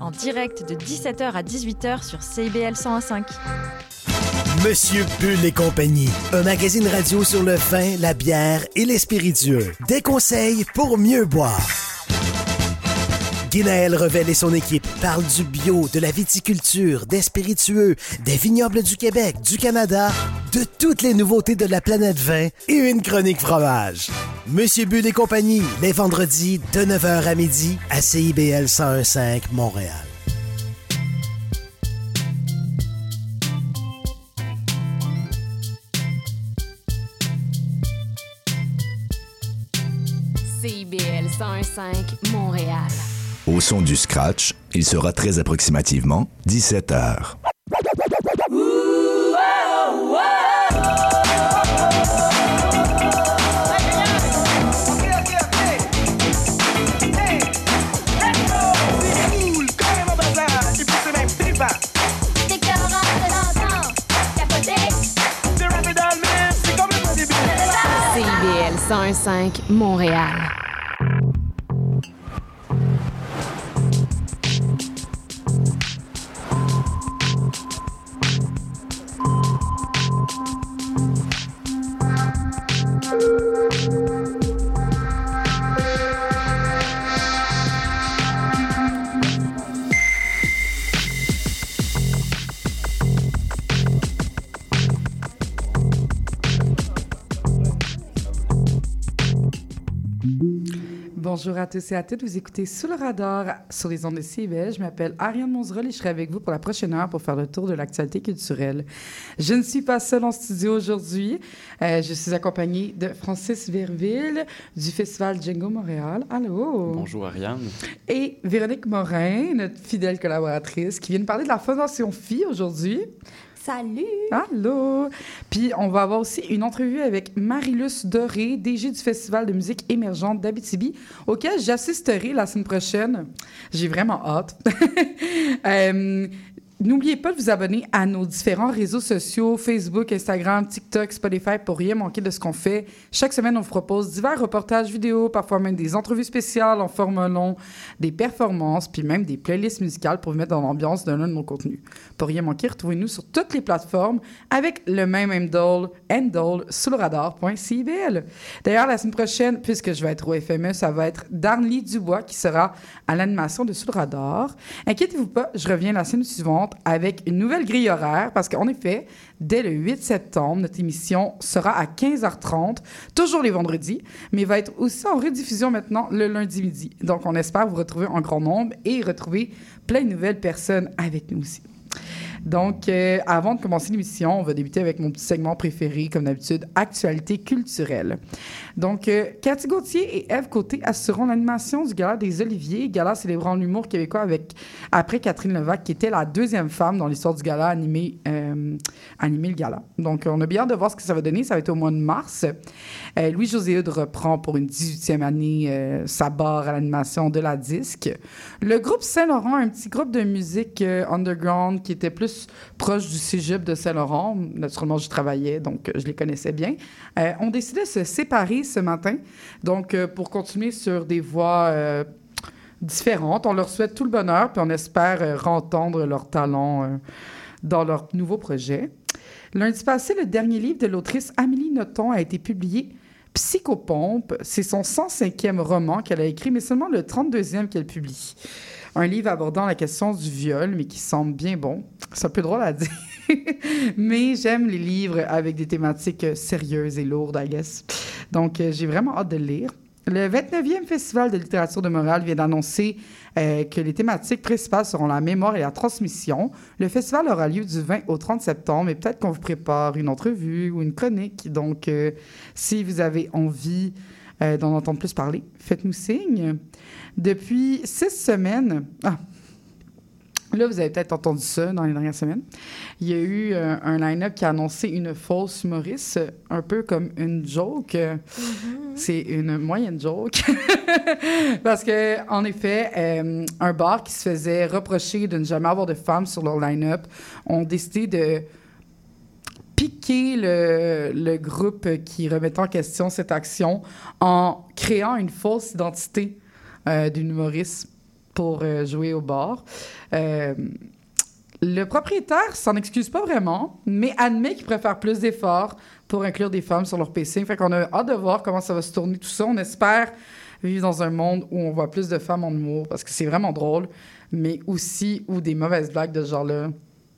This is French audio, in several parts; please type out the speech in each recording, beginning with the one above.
En direct de 17h à 18h sur CIBL 101.5. Monsieur Bull et compagnie, un magazine radio sur le vin, la bière et les spiritueux. Des conseils pour mieux boire. Guinaël Revel et son équipe parlent du bio, de la viticulture, des spiritueux, des vignobles du Québec, du Canada, de toutes les nouveautés de la planète vin et une chronique fromage. Monsieur Bull et compagnie, les vendredis de 9h à midi à CIBL 1015 Montréal. CIBL 101.5 Montréal. Au son du scratch, il sera très approximativement 17 101.5 Montréal. Bonjour à tous et à toutes. Vous écoutez Sous le radar sur les ondes de CIBL. Je m'appelle Ariane Monzerol et je serai avec vous pour la prochaine heure pour faire le tour de l'actualité culturelle. Je ne suis pas seule en studio aujourd'hui. Euh, je suis accompagnée de Francis Verville du Festival Django Montréal. Allô? Bonjour Ariane. Et Véronique Morin, notre fidèle collaboratrice, qui vient nous parler de la Fondation Phi aujourd'hui. Salut! Allô! Puis on va avoir aussi une entrevue avec Marilus Doré, DG du Festival de musique émergente d'Abitibi, auquel j'assisterai la semaine prochaine. J'ai vraiment hâte. Euh, N'oubliez pas de vous abonner à nos différents réseaux sociaux, Facebook, Instagram, TikTok, Spotify, pour rien manquer de ce qu'on fait. Chaque semaine, on vous propose divers reportages vidéo, parfois même des entrevues spéciales en format long, des performances, puis même des playlists musicales pour vous mettre dans l'ambiance de l'un de nos contenus. Pour rien manquer, retrouvez-nous sur toutes les plateformes avec le même handle, handle sous le radar.cibl. D'ailleurs, la semaine prochaine, puisque je vais être au FME, ça va être Darnley Dubois qui sera à l'animation de Sous le radar. Inquiétez-vous pas, je reviens la semaine suivante avec une nouvelle grille horaire parce qu'en effet, dès le 8 septembre, notre émission sera à 15h30, toujours les vendredis, mais va être aussi en rediffusion maintenant le lundi midi. Donc, on espère vous retrouver en grand nombre et retrouver plein de nouvelles personnes avec nous aussi. Donc, euh, avant de commencer l'émission, on va débuter avec mon petit segment préféré, comme d'habitude, actualité culturelle. Donc, euh, Cathy Gauthier et Eve Côté assureront l'animation du Gala des Oliviers, gala célébrant l'humour québécois avec, après Catherine Levac, qui était la deuxième femme dans l'histoire du gala à animer, euh, le gala. Donc, on a bien hâte de voir ce que ça va donner. Ça va être au mois de mars. Louis-José Eudes reprend pour une 18e année sa barre à l'animation de la disque. Le groupe Saint-Laurent, un petit groupe de musique underground qui était plus proche du cégep de Saint-Laurent. Naturellement, j'y travaillais, donc euh, je les connaissais bien. Euh, ont décidé de se séparer ce matin, donc euh, pour continuer sur des voies euh, différentes. On leur souhaite tout le bonheur, puis on espère euh, entendre leur talent euh, dans leur nouveau projet. Lundi passé, le dernier livre de l'autrice Amélie Nothomb a été publié. Psychopompe, c'est son 105e roman qu'elle a écrit, mais seulement le 32e qu'elle publie. Un livre abordant la question du viol, mais qui semble bien bon. C'est un peu drôle à dire. mais j'aime les livres avec des thématiques euh, sérieuses et lourdes, I guess. Donc, euh, j'ai vraiment hâte de le lire. Le 29e Festival de littérature de Montréal vient d'annoncer euh, que les thématiques principales seront la mémoire et la transmission. Le festival aura lieu du 20 au 30 septembre et peut-être qu'on vous prépare une entrevue ou une chronique. Donc, si vous avez envie euh, d'en entendre plus parler, faites-nous signe. Depuis six semaines... Ah, Là, vous avez peut-être entendu ça dans les dernières semaines. Il y a eu euh, un line-up qui a annoncé une fausse humoriste, un peu comme une joke. Euh, C'est une moyenne joke. Parce que, en effet, euh, un bar qui se faisait reprocher de ne jamais avoir de femmes sur leur line-up ont décidé de piquer le, le groupe qui remettait en question cette action en créant une fausse identité euh, d'une humoriste pour euh, jouer au bar. Euh, le propriétaire s'en excuse pas vraiment, mais admet qu'il préfère plus d'efforts pour inclure des femmes sur leur PC. Fait qu'on a hâte de voir comment ça va se tourner tout ça. On espère vivre dans un monde où on voit plus de femmes en humour parce que c'est vraiment drôle, mais aussi où des mauvaises blagues de ce genre-là,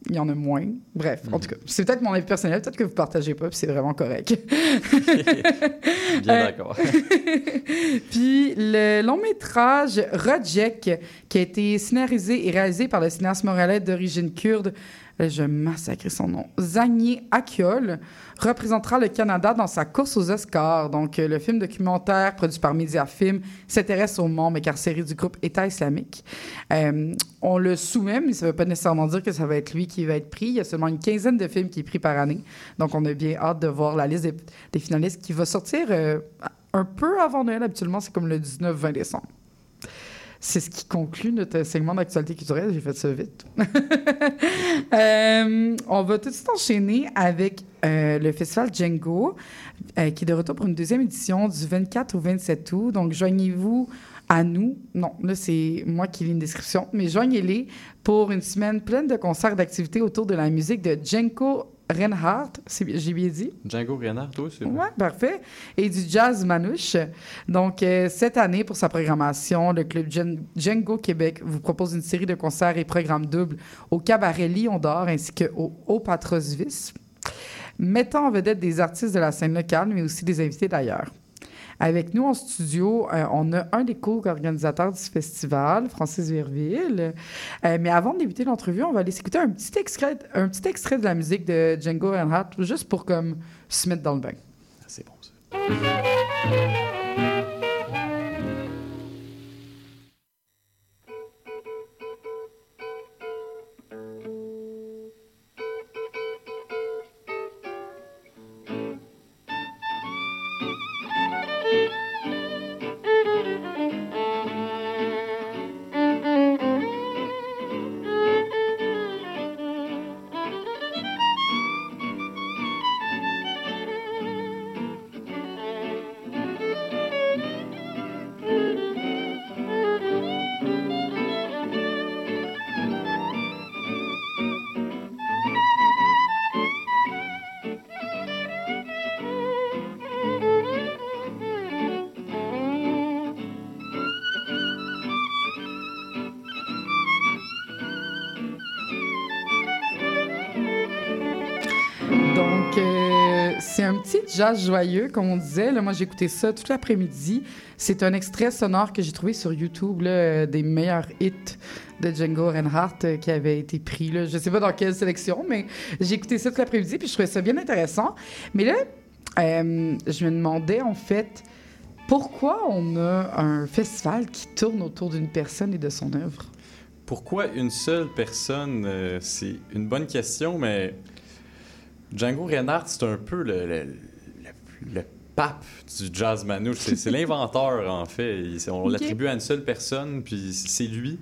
il y en a moins. Bref, en tout cas, c'est peut-être mon avis personnel, peut-être que vous partagez pas, puis c'est vraiment correct. Bien d'accord. Puis le long métrage Rojek, qui a été scénarisé et réalisé par le cinéaste montréalais d'origine kurde, je massacre son nom, Zagny Akiol, représentera le Canada dans sa course aux Oscars. Donc, euh, le film documentaire produit par Mediafilm s'intéresse aux membres incarcérés du groupe État islamique. Euh, on le soumet, mais ça ne veut pas nécessairement dire que ça va être lui qui va être pris. Il y a seulement une quinzaine de films qui est pris par année. Donc, on a bien hâte de voir la liste des, des finalistes qui va sortir euh, un peu avant Noël. Habituellement, c'est comme le 19-20 décembre. C'est ce qui conclut notre segment d'actualité culturelle. J'ai fait ça vite. Euh, on va tout de suite enchaîner avec euh, le festival Django, euh, qui est de retour pour une deuxième édition du 24 au 27 août. Donc, joignez-vous à nous. Non, là, c'est moi qui lis une description, mais joignez-les pour une semaine pleine de concerts d'activités autour de la musique de Django Reinhardt. J'ai bien dit? Django Reinhardt, toi, c'est Oui, parfait. Et du jazz manouche. Donc, euh, cette année, pour sa programmation, le club Djan- Django Québec vous propose une série de concerts et programmes doubles au Cabaret Lion d'Or ainsi qu'au Haut Patros Vis, mettant en vedette des artistes de la scène locale, mais aussi des invités d'ailleurs. Avec nous en studio, euh, on a un des co-organisateurs du festival, Francis Verville. Euh, mais avant de débuter l'entrevue, on va aller s'écouter un petit extrait, de la musique de Django Reinhardt, juste pour comme se mettre dans le bain. C'est bon, ça. Jazz joyeux, comme on disait. Là, moi, j'ai écouté ça tout l'après-midi. C'est un extrait sonore que j'ai trouvé sur YouTube euh, des meilleurs hits de Django Reinhardt euh, qui avait été pris. Là. Je sais pas dans quelle sélection, mais j'ai écouté ça tout l'après-midi puis je trouvais ça bien intéressant. Mais là, euh, je me demandais en fait pourquoi on a un festival qui tourne autour d'une personne et de son œuvre? Pourquoi une seule personne C'est une bonne question, mais Django Reinhardt, c'est un peu le- le- pape du jazz manouche. C'est, l'inventeur, en fait. Il- on l'attribue à une seule personne, puis c'est lui.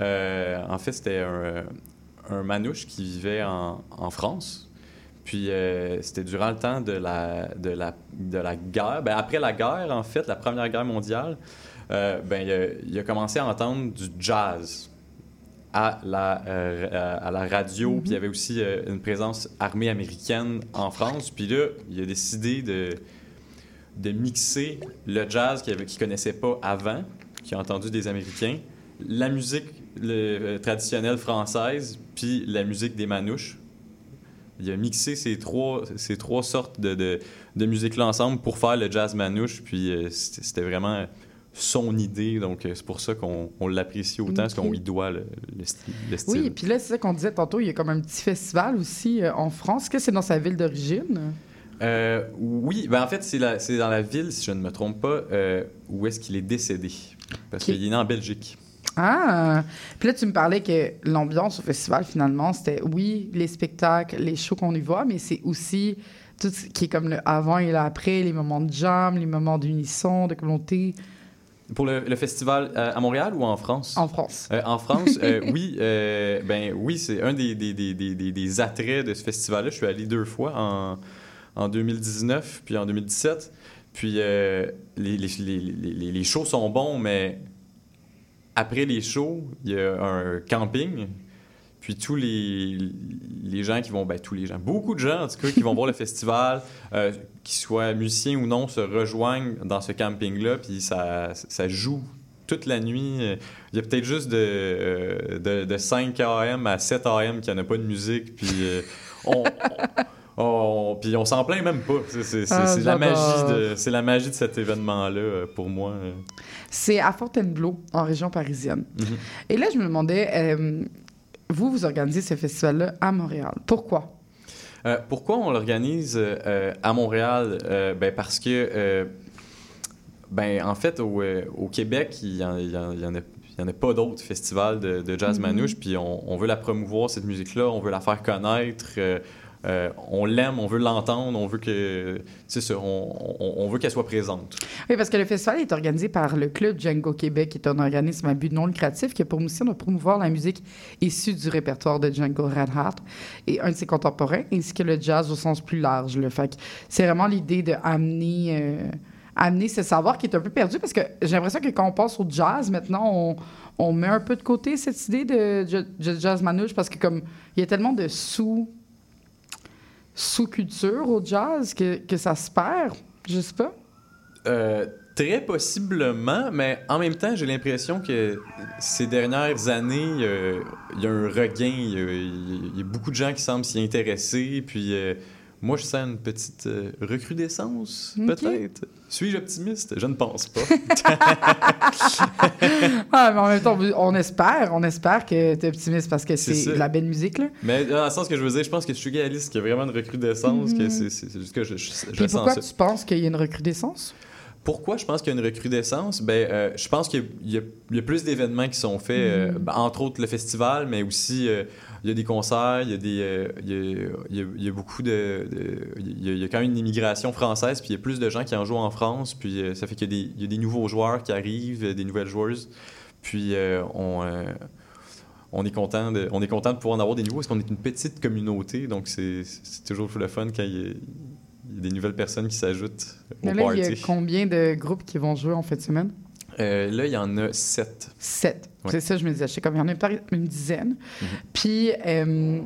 Euh, en fait, c'était un, un manouche qui vivait en, en France. Puis euh, c'était durant le temps de la, de la, de la guerre. Ben, après la guerre, en fait, la Première Guerre mondiale, euh, ben, il, a, il a commencé à entendre du jazz à la, euh, à la radio. Puis il y avait aussi euh, une présence armée américaine en France. Puis là, il a décidé de, de mixer le jazz qu'il ne connaissait pas avant, qu'il a entendu des Américains, la musique euh, traditionnelle française, puis la musique des manouches. Il a mixé ces trois, ces trois sortes de, de, de musique-là ensemble pour faire le jazz manouche. Puis c'était vraiment son idée. Donc euh, c'est pour ça qu'on on l'apprécie autant, parce qu'on y doit le, le style. le style. Oui, et puis là, c'est ça qu'on disait tantôt, il y a comme un petit festival aussi euh, en France. Est-ce que c'est dans sa ville d'origine? Euh, oui, ben en fait, c'est dans la ville, si je ne me trompe pas, euh, où est-ce qu'il est décédé. Parce qu'il est né en Belgique. Ah! Puis là, tu me parlais que l'ambiance au festival, finalement, c'était, oui, les spectacles, les shows qu'on y voit, mais c'est aussi tout ce qui est comme le avant et l'après, les moments de jam, les moments d'unisson, de communauté Pour le, le festival euh, à Montréal ou en France? en France. Euh, en France, euh, oui, ben oui, c'est un des, des, des, des, attraits de ce festival-là. Je suis allé deux fois en, en 2019 puis en 2017. Puis les, les, les, les, les shows sont bons, mais après les shows, il y a un camping. Puis tous les, les gens qui vont, ben tous les gens, beaucoup de gens en tout cas, qui vont voir le festival, euh, qu'ils soient musiciens ou non, se rejoignent dans ce camping-là, puis ça, ça joue toute la nuit. Il y a peut-être juste de, euh, de, de 5 AM à 7 AM qu'il n'y en a pas de musique, puis euh, on, on- on- puis on s'en plaint même pas. C'est Ah, la, magie de- c'est la magie de cet événement-là euh, pour moi. C'est à Fontainebleau, en région parisienne. Mhm. Et là, je me demandais, euh, vous, vous organisez ce festival-là à Montréal. Pourquoi? Euh, pourquoi on l'organise euh, à Montréal? Euh, ben parce que, ben, en fait, au, au Québec, il n'y en, en- il y en a, pas d'autres festivals de, de jazz Mhm. manouche, puis on, on veut la promouvoir, cette musique-là, on veut la faire connaître, euh, on l'aime, on veut l'entendre, on veut que, on, veut qu'elle soit présente. Oui, parce que le festival est organisé par le Club Django Québec, qui est un organisme à but non lucratif qui a pour mission de promouvoir la musique issue du répertoire de Django Reinhardt et un de ses contemporains, ainsi que le jazz au sens plus large. Là. Fait c'est vraiment l'idée de amener, euh, amener ce savoir qui est un peu perdu, parce que j'ai l'impression que quand on passe au jazz, maintenant, on, met un peu de côté cette idée de, de jazz manouche, parce que comme il y a tellement de sous sous-culture au jazz que, ça se perd. Je sais pas. Euh, très possiblement, mais en même temps, j'ai l'impression que ces dernières années, euh, il y a un regain. Il y a, il y a beaucoup de gens qui semblent s'y intéresser. Puis euh, moi, je sens une petite euh, recrudescence, peut-être. Suis-je optimiste? Je ne pense pas. Ah, mais en même temps, on espère, on espère que tu es optimiste parce que C'est de la belle musique. Là. mais dans le sens que je veux dire, je pense que réaliste, qu'il y a vraiment une recrudescence, que c'est juste que je, je, je Puis sens pourquoi ça. tu penses qu'il y a une recrudescence? Pourquoi je pense qu'il y a une recrudescence? Ben, euh, je pense qu'il y a- y, y plus d'événements qui sont faits, euh, ben, entre autres le festival, mais aussi euh, il y a des concerts, il y a, des, euh, il y a, il y beaucoup de... de- il, y a, il y a quand même une immigration française, puis il y a plus de gens qui en jouent en France, puis euh, ça fait qu'il y, a des- il y a des nouveaux joueurs qui arrivent, euh, des nouvelles joueuses, puis euh, on... euh, on est content de, on est content de pouvoir en avoir des nouveaux parce qu'on est une petite communauté, donc c'est toujours le fun quand il y, a, il y a des nouvelles personnes qui s'ajoutent au Mais là, il y a party. combien de groupes qui vont jouer en fin de semaine? Euh, là, il y en a sept. Sept. Ouais. C'est ça, je me disais. Je sais comme il y en a une dizaine. Mhm. Puis, euh,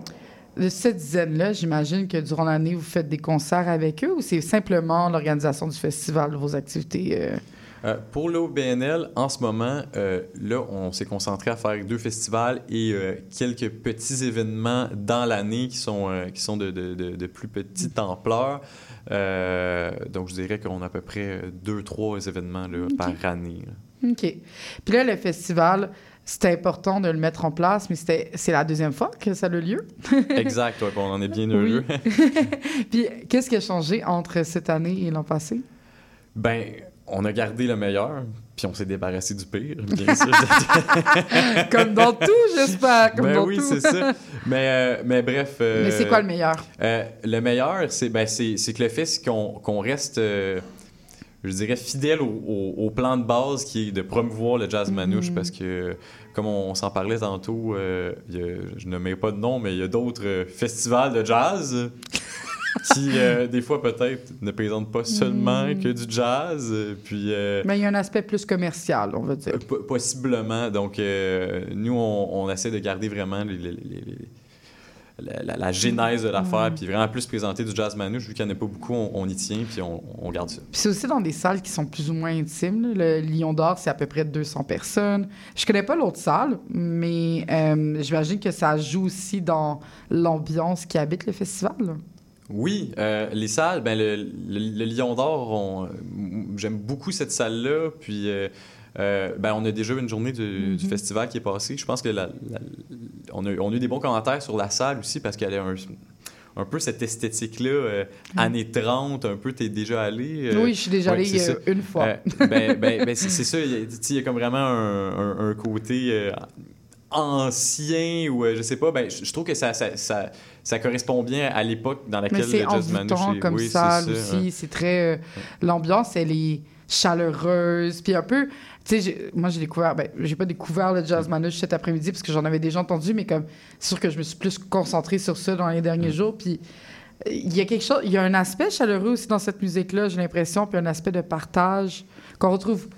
de cette dizaine-là, j'imagine que durant l'année, vous faites des concerts avec eux ou c'est simplement l'organisation du festival, vos activités? euh? Euh, pour l'OBNL, en ce moment, euh, là, on s'est concentré à faire deux festivals et euh, quelques petits événements dans l'année qui sont, qui sont de, de- de- de plus petite ampleur. Euh, donc, je dirais qu'on a à peu près deux, trois événements là, par année. là. OK. Puis là, le festival, c'était important de le mettre en place, mais c'était, c'est la deuxième fois que ça a lieu. exact, ouais, on en est bien heureux. Puis, qu'est-ce qui a changé entre cette année et l'an passé? ben, on a gardé le meilleur, puis on s'est débarrassé du pire, bien sûr. Comme dans tout, j'espère. Comme ben dans oui, c'est ça. Mais, euh, mais bref. Mais c'est euh, quoi le meilleur? Euh, le meilleur, c'est ben, c'est que le fait, c'est qu'on reste, euh, je dirais, fidèle au, au- au plan de base qui est de promouvoir le jazz manouche Mhm. parce que, comme on, s'en parlait tantôt, euh, y a- je ne mets pas de nom, mais il y a d'autres euh, festivals de jazz qui, euh, des fois, peut-être, ne présentent pas seulement Mhm. que du jazz. euh, Puis. euh, Mais il y a un aspect plus commercial, on va dire. po- Possiblement. Donc, euh, nous, on, on essaie de garder vraiment les- les- les- les- la, la- la genèse de l'affaire, puis vraiment plus présenter du jazz manouche. Vu qu'il n'y en a pas beaucoup, on, on y tient, puis on, on garde ça. Puis c'est aussi dans des salles qui sont plus ou moins intimes. là. Le Lion d'Or, c'est à peu près 200 personnes. Je connais pas l'autre salle, mais j'imagine que ça joue aussi dans l'ambiance qui habite le festival. là. Oui, euh, les salles, ben le, le- le Lion d'Or, euh, j'aime beaucoup cette salle-là. Puis, euh, euh, ben, on a déjà eu une journée du, du Mhm. festival qui est passée. Je pense que la- la- on, a, on a eu des bons commentaires sur la salle aussi parce qu'elle a un, un peu cette esthétique-là, euh, années 30, un peu, t'es déjà allé. oui, je suis déjà ouais, euh, une fois. Ben, ben, ben, c'est ça, il y, a, tu sais, il y a comme vraiment un, un- un côté ancien ou euh, je sais pas, ben, je, je trouve que ça, ça, ça, ça correspond bien à l'époque dans laquelle le jazz manouche comme oui, ça, aussi. C'est très... euh, L'ambiance, elle est chaleureuse. Puis un peu... Tu sais, moi, j'ai découvert... Ben, j'ai pas découvert le jazz manouche cet après-midi parce que j'en avais déjà entendu, mais comme... C'est sûr que je me suis plus concentrée sur ça dans les derniers Mm. jours. Puis il y a quelque chose... Il y a un aspect chaleureux aussi dans cette musique-là, j'ai l'impression, puis un aspect de partage qu'on retrouve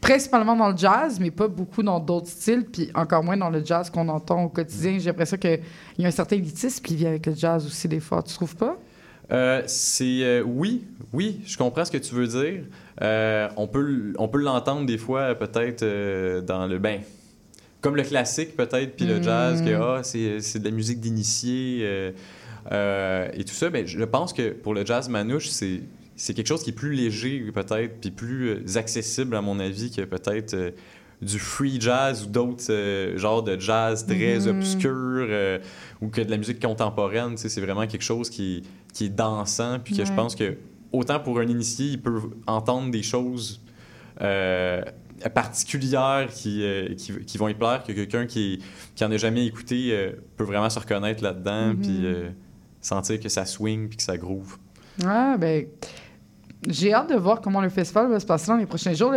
principalement dans le jazz, mais pas beaucoup dans d'autres styles, puis encore moins dans le jazz qu'on entend au quotidien. J'ai l'impression qu'il y a un certain élitisme qui vient avec le jazz aussi, des fois. Tu trouves pas? Euh, c'est euh, oui, oui, je comprends ce que tu veux dire. Euh, on peut, on peut l'entendre des fois peut-être dans le ben, comme le classique peut-être, puis le Mm. jazz que ah c'est c'est de la musique d'initié euh, euh, et tout ça. Mais je pense que pour le jazz manouche c'est c'est quelque chose qui est plus léger peut-être, puis plus euh, accessible à mon avis que peut-être euh, du free jazz ou d'autres euh, genres de jazz très Mhm. obscurs euh, ou que de la musique contemporaine. C'est vraiment quelque chose qui, qui est dansant, puis que je pense que autant pour un initié, il peut entendre des choses particulières qui, qui, qui vont y plaire, que quelqu'un qui, qui en a jamais écouté peut vraiment se reconnaître là-dedans, puis euh, sentir que ça swing, puis que ça groove. Ah, ben. J'ai hâte de voir comment le festival va se passer dans les prochains jours.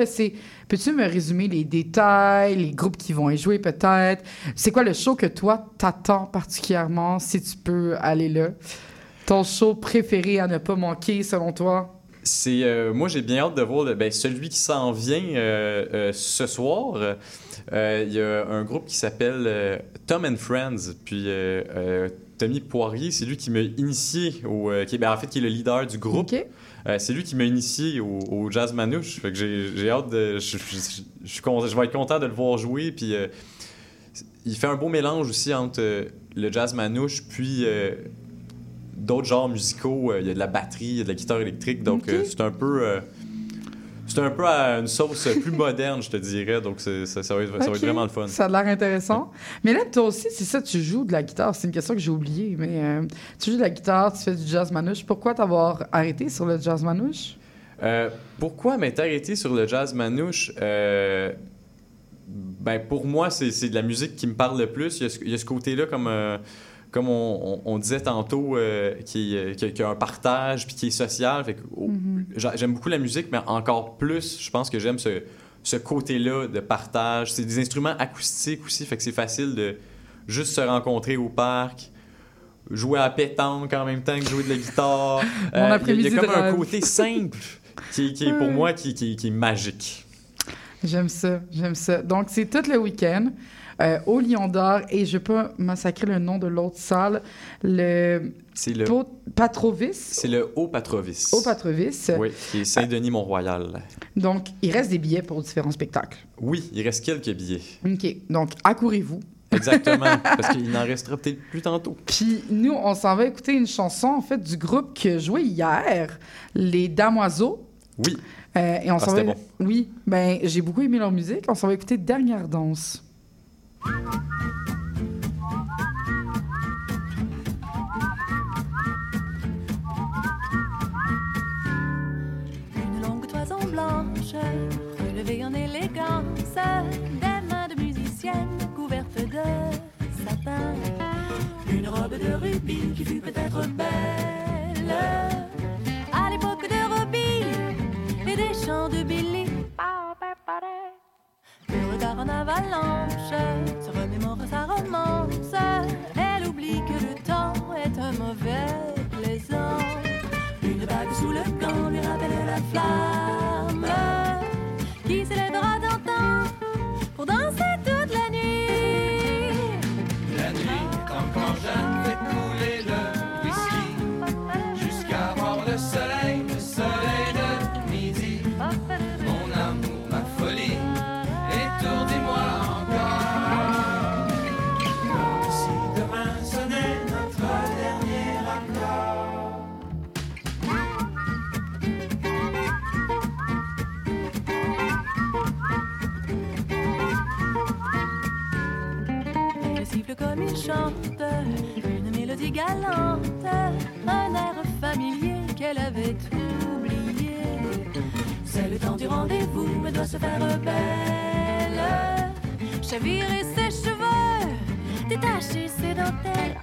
Peux-tu me résumer les détails, les groupes qui vont y jouer peut-être? C'est quoi le show que toi t'attends particulièrement si tu peux aller là? Ton show préféré à ne pas manquer selon toi? C'est euh, moi j'ai bien hâte de voir le- ben, celui qui s'en vient euh, euh, ce soir. Il y a un groupe qui s'appelle Tom and Friends. Puis Tommy Poirier, c'est lui qui m'a initié au qui est- ben, en fait qui est le leader du groupe. OK? Euh, c'est lui qui m'a initié au, au jazz manouche. Fait que j'ai hâte de je, vais être content de le voir jouer puis euh, il fait un beau mélange aussi entre euh, le jazz manouche puis d'autres genres musicaux. Il y a de la batterie, il y a de la guitare électrique. Donc, c'est un peu. C'est un peu à une sauce plus moderne, je te dirais. Donc, ça, ça va être, ça va être Ok. vraiment le fun. Ça a l'air intéressant. Mais là, toi aussi, c'est ça, tu joues de la guitare. C'est une question que j'ai oubliée, mais euh, tu joues de la guitare, tu fais du jazz manouche. Pourquoi t'avoir arrêté sur le jazz manouche? Euh, pourquoi m'être arrêté sur le jazz manouche? Euh, ben pour moi, c'est de la musique qui me parle le plus. Il y a ce, ce côté-là, comme, euh, comme on, on- on disait tantôt, euh, qui, euh, qui, qui a un partage puis qui est social. Fait que, oh, j'a- J'aime beaucoup la musique, mais encore plus, je pense que j'aime ce, ce côté-là de partage. C'est des instruments acoustiques aussi, fait que c'est facile de juste se rencontrer au parc. Jouer à la pétanque en même temps que jouer de la guitare. Mon Euh, il y a- il après-midi y a comme un rêve. côté simple qui, qui est pour moi qui, qui- qui est magique. J'aime ça, j'aime ça. Donc, c'est tout le week-end euh, au Lion d'Or et je peux massacrer le nom de l'autre salle, le C'est le, Patrovis. c'est le Haut Patrovis. Au Patrovis. Oui, qui est Saint-Denis-Mont-Royal. Donc, il reste des billets pour différents spectacles. Oui, il reste quelques billets. OK. Donc, accourez-vous. Exactement, parce qu'il n'en restera peut-être plus tantôt. Puis nous, on s'en va écouter une chanson, en fait, du groupe qui a joué hier, les Damoiseaux. Oui, Euh, et on Ah, s'en va... bon. Oui, ben j'ai beaucoup aimé leur musique. On s'en va écouter Dernière danse. Une longue toison blanche, relevée en élégance, des mains de musicienne couvertes de satin. Une robe de rubis qui fut peut-être belle à l'époque de Robbie et des chants de Billy. En avalanche se remémore sa romance. Elle oublie que le temps est un mauvais plaisant. Une bague sous le gant lui rappelle la flamme qui s'élèvera d'antan pour danser Chavirer ses cheveux, détacher ses dentelles.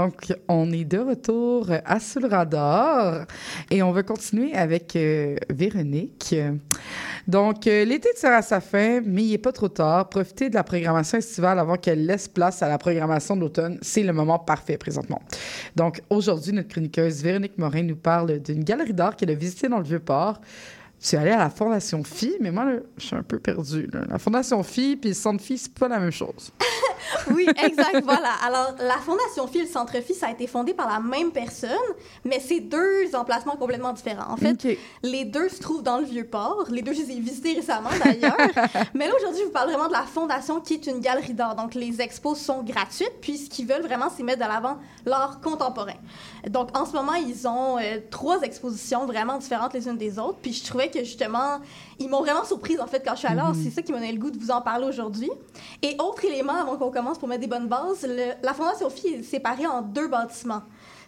Donc, on est de retour à Sous radar et on va continuer avec euh, Véronique. Donc, euh, l'été tire à sa fin, mais il n'est pas trop tard. Profitez de la programmation estivale avant qu'elle laisse place à la programmation d'automne. C'est le moment parfait présentement. Donc, aujourd'hui, notre chroniqueuse Véronique Morin nous parle d'une galerie d'art qu'elle a visitée dans le Vieux-Port. Je suis allée à la Fondation Phi, mais moi, là, je suis un peu perdue. là. La Fondation Phi puis le Centre Phi, c'est pas la même chose. Oui, exact, voilà. Alors, la Fondation Phi et le Centre Phi, ça a été fondé par la même personne, mais c'est deux emplacements complètement différents. En fait, les deux se trouvent dans le Vieux-Port. Les deux, je les ai visités récemment, d'ailleurs. mais là, aujourd'hui, je vous parle vraiment de la Fondation, qui est une galerie d'art. Donc, les expos sont gratuites, puis ce qu'ils veulent vraiment, c'est mettre de l'avant l'art contemporain. Donc, en ce moment, ils ont euh, trois expositions vraiment différentes les unes des autres, puis je trouvais que, justement, ils m'ont vraiment surprise, en fait, quand je suis allée. Alors, C'est ça qui m'a donné le goût de vous en parler aujourd'hui. Et autre élément, avant qu'on commence pour mettre des bonnes bases, le- la Fondation Phi est séparée en deux bâtiments.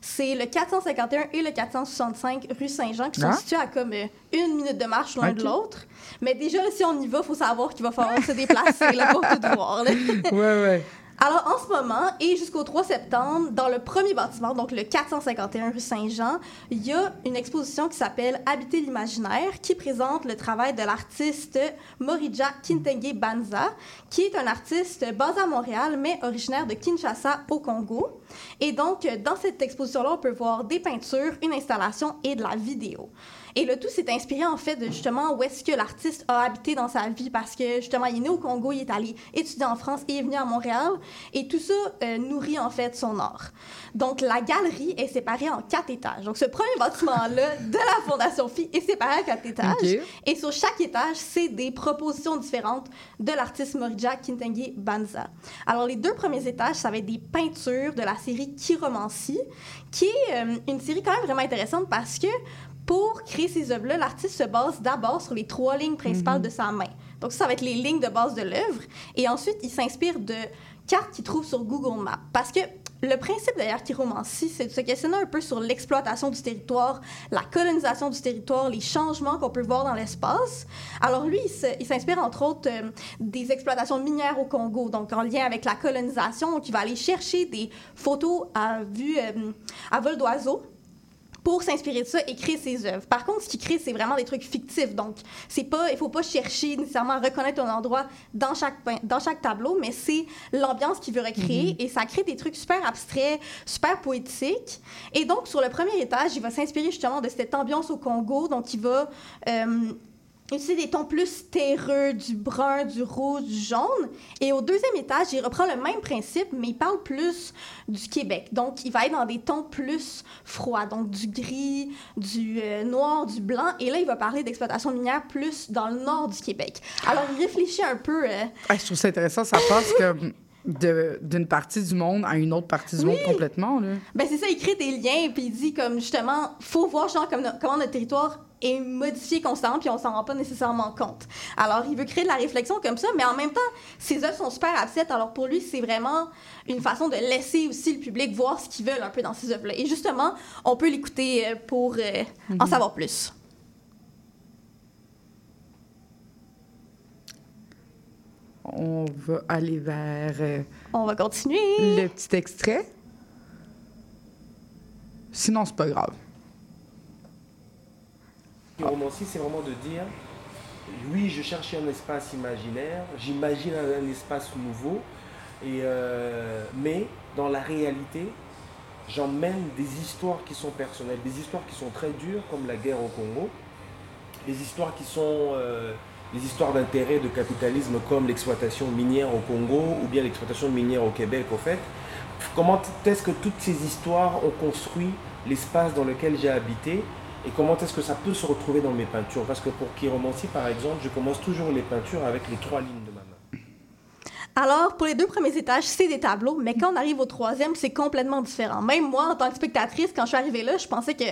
C'est le 451 et le 465 rue Saint-Jean qui sont Ah. situés à comme euh, une minute de marche l'un de l'autre. Mais déjà, si on y va, il faut savoir qu'il va falloir se déplacer là, pour tout voir. là. Ouais, ouais. Alors, en ce moment, et jusqu'au 3 septembre, dans le premier bâtiment, donc le 451 rue Saint-Jean, il y a une exposition qui s'appelle Habiter l'imaginaire, qui présente le travail de l'artiste Morija Kintenge Banza, qui est un artiste basé à Montréal, mais originaire de Kinshasa, au Congo. Et donc, dans cette exposition-là, on peut voir des peintures, une installation et de la vidéo. Et le tout s'est inspiré en fait de justement où est-ce que l'artiste a habité dans sa vie parce que justement il est né au Congo, il est allé étudier en France et il est venu à Montréal et tout ça euh, nourrit en fait son art. Donc la galerie est séparée en quatre étages. Donc ce premier bâtiment-là de la Fondation Phi est séparé en quatre étages et sur chaque étage c'est des propositions différentes de l'artiste Morija Kintenge Banza. Alors les deux premiers étages ça va être des peintures de la série Chiromancie qui est euh, une série quand même vraiment intéressante parce que pour créer ces œuvres-là, l'artiste se base d'abord sur les trois lignes principales de sa main. Donc, ça, ça va être les lignes de base de l'œuvre. Et ensuite, il s'inspire de cartes qu'il trouve sur Google Maps. Parce que le principe d'ailleurs Chiromancie, c'est de se questionner un peu sur l'exploitation du territoire, la colonisation du territoire, les changements qu'on peut voir dans l'espace. Alors lui, il s'inspire entre autres euh, des exploitations minières au Congo, donc en lien avec la colonisation. Donc il va aller chercher des photos à vue, euh, à vol d'oiseau pour s'inspirer de ça et créer ses œuvres. Par contre, ce qu'il crée, c'est vraiment des trucs fictifs. Donc, c'est pas, il faut pas chercher nécessairement à reconnaître un endroit dans chaque, dans chaque tableau, mais c'est l'ambiance qu'il veut recréer et ça crée des trucs super abstraits, super poétiques. Et donc, sur le premier étage, il va s'inspirer justement de cette ambiance au Congo. Donc, il va euh, utiliser des tons plus terreux, du brun, du rouge, du jaune. Et au deuxième étage, il reprend le même principe, mais il parle plus du Québec. Donc, il va être dans des tons plus froids, donc du gris, du euh, noir, du blanc. Et là, il va parler d'exploitation minière plus dans le nord du Québec. Alors, il réfléchit un peu... euh, Ah, je trouve ça intéressant. Ça comme de- d'une partie du monde à une autre partie du monde complètement. Là. Ben c'est ça, il crée des liens, puis il dit comme justement, faut voir genre comme no- comment notre territoire est modifié constamment, puis on s'en rend pas nécessairement compte. Alors, il veut créer de la réflexion comme ça, mais en même temps, ses œuvres sont super abstraites. Alors pour lui, c'est vraiment une façon de laisser aussi le public voir ce qu'ils veulent un peu dans ces œuvres-là. Et justement, on peut l'écouter euh, pour euh, en savoir plus. On va aller vers euh, On va continuer. le petit extrait. Sinon, c'est pas grave. Le romancier, c'est vraiment de dire, oui, je cherchais un espace imaginaire, j'imagine un, un espace nouveau, et, euh, mais dans la réalité, j'emmène des histoires qui sont personnelles, des histoires qui sont très dures, comme la guerre au Congo, des histoires qui sont euh, des histoires d'intérêt, de capitalisme, comme l'exploitation minière au Congo, ou bien l'exploitation minière au Québec, au fait. Comment est-ce que toutes ces histoires ont construit l'espace dans lequel j'ai habité et comment est-ce que ça peut se retrouver dans mes peintures? Parce que pour Chiromancie, par exemple, je commence toujours les peintures avec les trois lignes de ma. Alors, pour les deux premiers étages, c'est des tableaux, mais quand on arrive au troisième, c'est complètement différent. Même moi, en tant que spectatrice, quand je suis arrivée là, je pensais que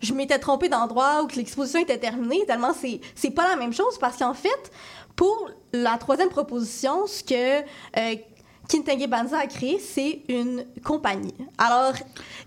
je m'étais trompée d'endroit ou que l'exposition était terminée, tellement c'est, c'est pas la même chose, parce qu'en fait, pour la troisième proposition, ce que euh, Kintange Banza a créé, c'est une compagnie. Alors,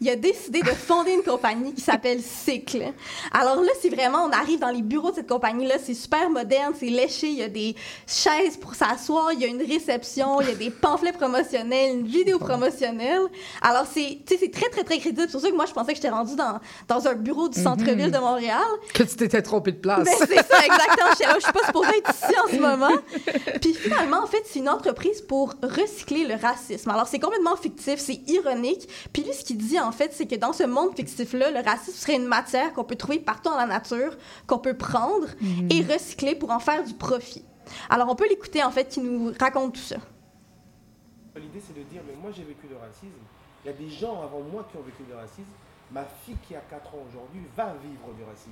il a décidé de fonder une compagnie qui s'appelle Cycle. Alors là, c'est vraiment, on arrive dans les bureaux de cette compagnie-là, c'est super moderne, c'est léché, il y a des chaises pour s'asseoir, il y a une réception, il y a des pamphlets promotionnels, une vidéo promotionnelle. Alors, c'est, tu sais, c'est très, très, très crédible. C'est pour ça que moi, je pensais que j'étais rendue dans, dans un bureau du centre-ville de Montréal. Que tu t'étais trompé de place. Ben, c'est ça, exactement. Je suis pas supposée être ici en ce moment. Puis finalement, en fait, c'est une entreprise pour recycler le racisme. Alors, c'est complètement fictif, c'est ironique. Puis lui, ce qu'il dit, en fait, c'est que dans ce monde fictif-là, le racisme serait une matière qu'on peut trouver partout dans la nature, qu'on peut prendre et recycler pour en faire du profit. Alors, on peut l'écouter, en fait, qui nous raconte tout ça. L'idée, c'est de dire, mais moi, j'ai vécu le racisme. Il y a des gens avant moi qui ont vécu le racisme. Ma fille qui a 4 ans aujourd'hui va vivre du racisme.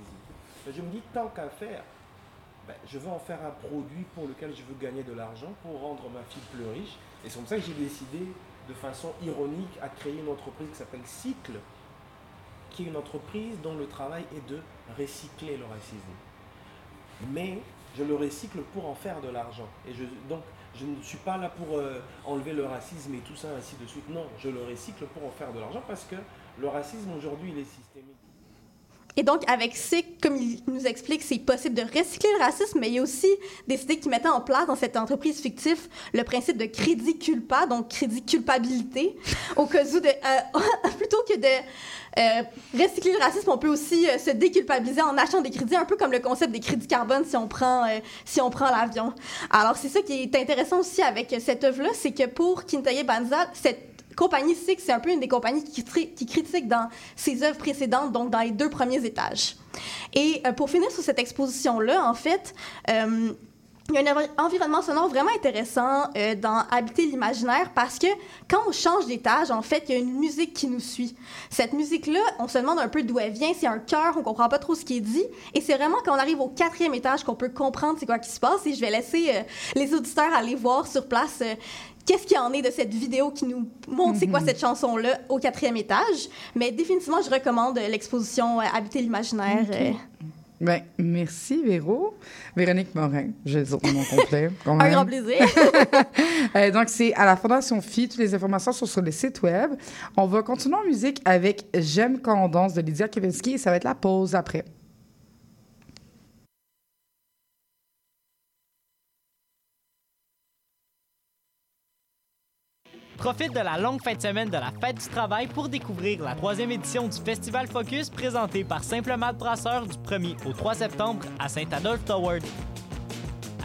Je me dis, tant qu'à faire, ben, je veux en faire un produit pour lequel je veux gagner de l'argent pour rendre ma fille plus riche. Et c'est comme ça que j'ai décidé, de façon ironique, à créer une entreprise qui s'appelle Cycle, qui est une entreprise dont le travail est de recycler le racisme. Mais je le recycle pour en faire de l'argent. Et donc, je ne suis pas là pour euh, enlever le racisme et tout ça, ainsi de suite. Non, je le recycle pour en faire de l'argent parce que le racisme aujourd'hui, il systémique. Et donc, avec SIC, comme il nous explique, c'est possible de recycler le racisme, mais il y a aussi décidé qu'il mettait en place dans cette entreprise fictive le principe de crédit culpa, donc crédit culpabilité, au cas où de, euh, plutôt que de euh, recycler le racisme, on peut aussi euh, se déculpabiliser en achetant des crédits, un peu comme le concept des crédits carbone si on prend, si on prend l'avion. Alors, c'est ça qui est intéressant aussi avec cette œuvre-là, c'est que pour Kintaye Banza, cette compagnie Six, c'est un peu une des compagnies qui, critique dans ses œuvres précédentes, donc dans les deux premiers étages. Et euh, pour finir sur cette exposition-là, en fait, euh, il y a un envi- environnement sonore vraiment intéressant euh, dans Habiter l'imaginaire parce que quand on change d'étage, en fait, il y a une musique qui nous suit. Cette musique-là, on se demande un peu d'où elle vient. C'est un chœur, on comprend pas trop ce qui est dit. Et c'est vraiment quand on arrive au quatrième étage qu'on peut comprendre c'est quoi qui se passe. Et je vais laisser les auditeurs aller voir sur place qu'est-ce qu'il y en est de cette vidéo qui nous montre c'est quoi cette chanson-là au quatrième étage? Mais définitivement, je recommande euh, l'exposition euh, Habiter l'imaginaire. euh, Ben, merci, Véro. Véronique Morin, je vais dire ton nom complet. quand un même. grand plaisir. Euh, donc, c'est à la Fondation Phi. Toutes les informations sont sur le site web. On va continuer en musique avec J'aime quand on danse de Lydia Kevinski et ça va être la pause après. Profite de la longue fin de semaine de la Fête du Travail pour découvrir la troisième édition du Festival Focus présenté par Simple Malte Brasseur du 1er au 3 septembre à Saint-Adolphe Toward.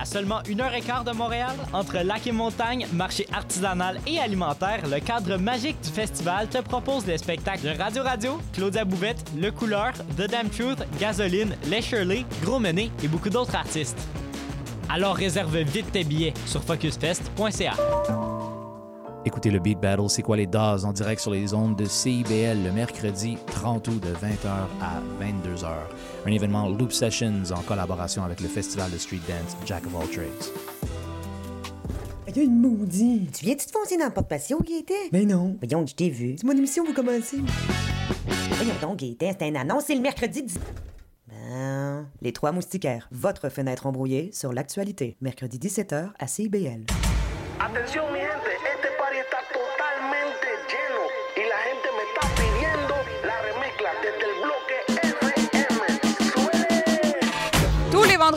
À seulement une heure et quart de Montréal, entre lac et montagne, marché artisanal et alimentaire, le cadre magique du festival te propose les spectacles de Radio Radio, Claudia Bouvette, Le Couleur, The Damn Truth, Gasoline, Les Shirley, Gros Menet et beaucoup d'autres artistes. Alors réserve vite tes billets sur focusfest.ca. Écoutez le Beat Battle, c'est quoi les Daz en direct sur les ondes de CIBL le mercredi 30 août de 20h à 22h. Un événement Loop Sessions en collaboration avec le festival de street dance Jack of All Trades. Il y a une maudite. Tu viens-tu te foncer dans le porte-patio, Gaëtan? Mais non. Voyons, je t'ai vu. C'est mon émission, vous commencez. Voyons donc, Gaëtan, c'est un annonce, c'est le mercredi 10... Ben, les trois moustiquaires, votre fenêtre embrouillée sur l'actualité. Mercredi 17h à CIBL. Atención mi